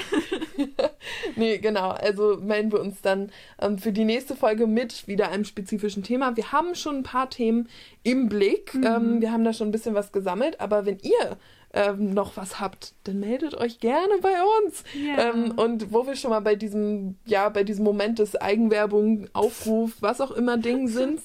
nee, genau. Also melden wir uns dann ähm, für die nächste Folge mit wieder einem spezifischen Thema. Wir haben schon ein paar Themen im Blick. Mhm. Ähm, wir haben da schon ein bisschen was gesammelt. Aber wenn ihr ähm, noch was habt, dann meldet euch gerne bei uns. Ja. Ähm, und wo wir schon mal bei diesem, ja, bei diesem Moment des Eigenwerbung, Aufruf, was auch immer Ding sind,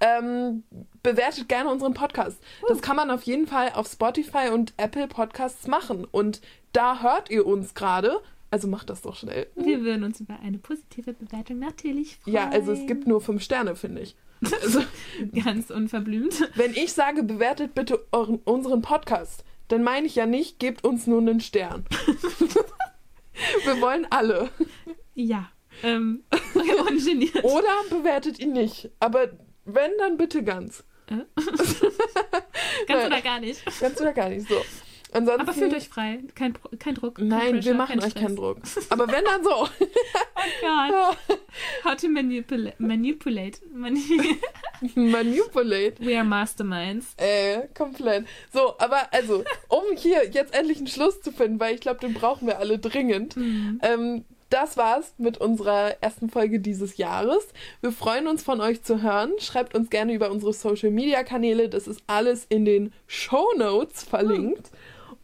ähm, bewertet gerne unseren Podcast. Das kann man auf jeden Fall auf Spotify und Apple Podcasts machen. Und da hört ihr uns gerade. Also macht das doch schnell. wir würden uns über eine positive Bewertung natürlich freuen. Ja, also es gibt nur fünf Sterne, finde ich. Also, Ganz unverblümt. wenn ich sage, bewertet bitte euren, unseren Podcast, dann meine ich ja nicht, gebt uns nur einen Stern. wir wollen alle. Ja. Ähm. Oder bewertet ihn nicht. Aber wenn, dann bitte ganz. Ganz oder gar nicht. Ganz oder gar nicht so. Ansonsten, Aber fühlt euch frei. Kein, kein Druck. Kein Nein, Pressure, wir machen kein euch keinen. Druck. Aber wenn, dann so. Oh Gott. How to manipula manipulate. Mani Manipulate. We are masterminds. Äh, komplett. So, aber also, um hier jetzt endlich einen Schluss zu finden, weil ich glaube, den brauchen wir alle dringend. Mhm. Ähm, das war's mit unserer ersten Folge dieses Jahres. Wir freuen uns von euch zu hören. Schreibt uns gerne über unsere Social Media Kanäle. Das ist alles in den Show Notes verlinkt.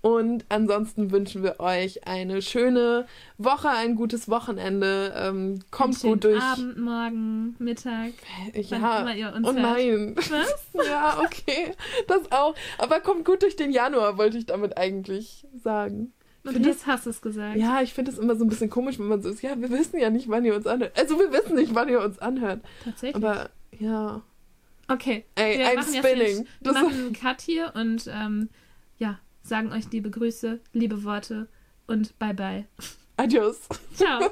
Und ansonsten wünschen wir euch eine schöne Woche, ein gutes Wochenende. Ähm, kommt Einen gut durch. Abend, Morgen, Mittag. wann Ja. Oh hört. nein. Was? Ja, okay. Das auch. Aber kommt gut durch den Januar, wollte ich damit eigentlich sagen. Und jetzt hast du es gesagt. Ja, ich finde es immer so ein bisschen komisch, wenn man so ist. Ja, wir wissen ja nicht, wann ihr uns anhört. Also, wir wissen nicht, wann ihr uns anhört. Tatsächlich. Aber ja. okay. Ey, wir I'm machen jetzt spinning. den- Wir Das- machen einen Cut hier und ähm, sagen euch liebe Grüße, liebe Worte und bye bye. Adios. Ciao.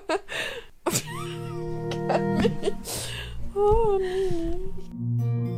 oh, nee.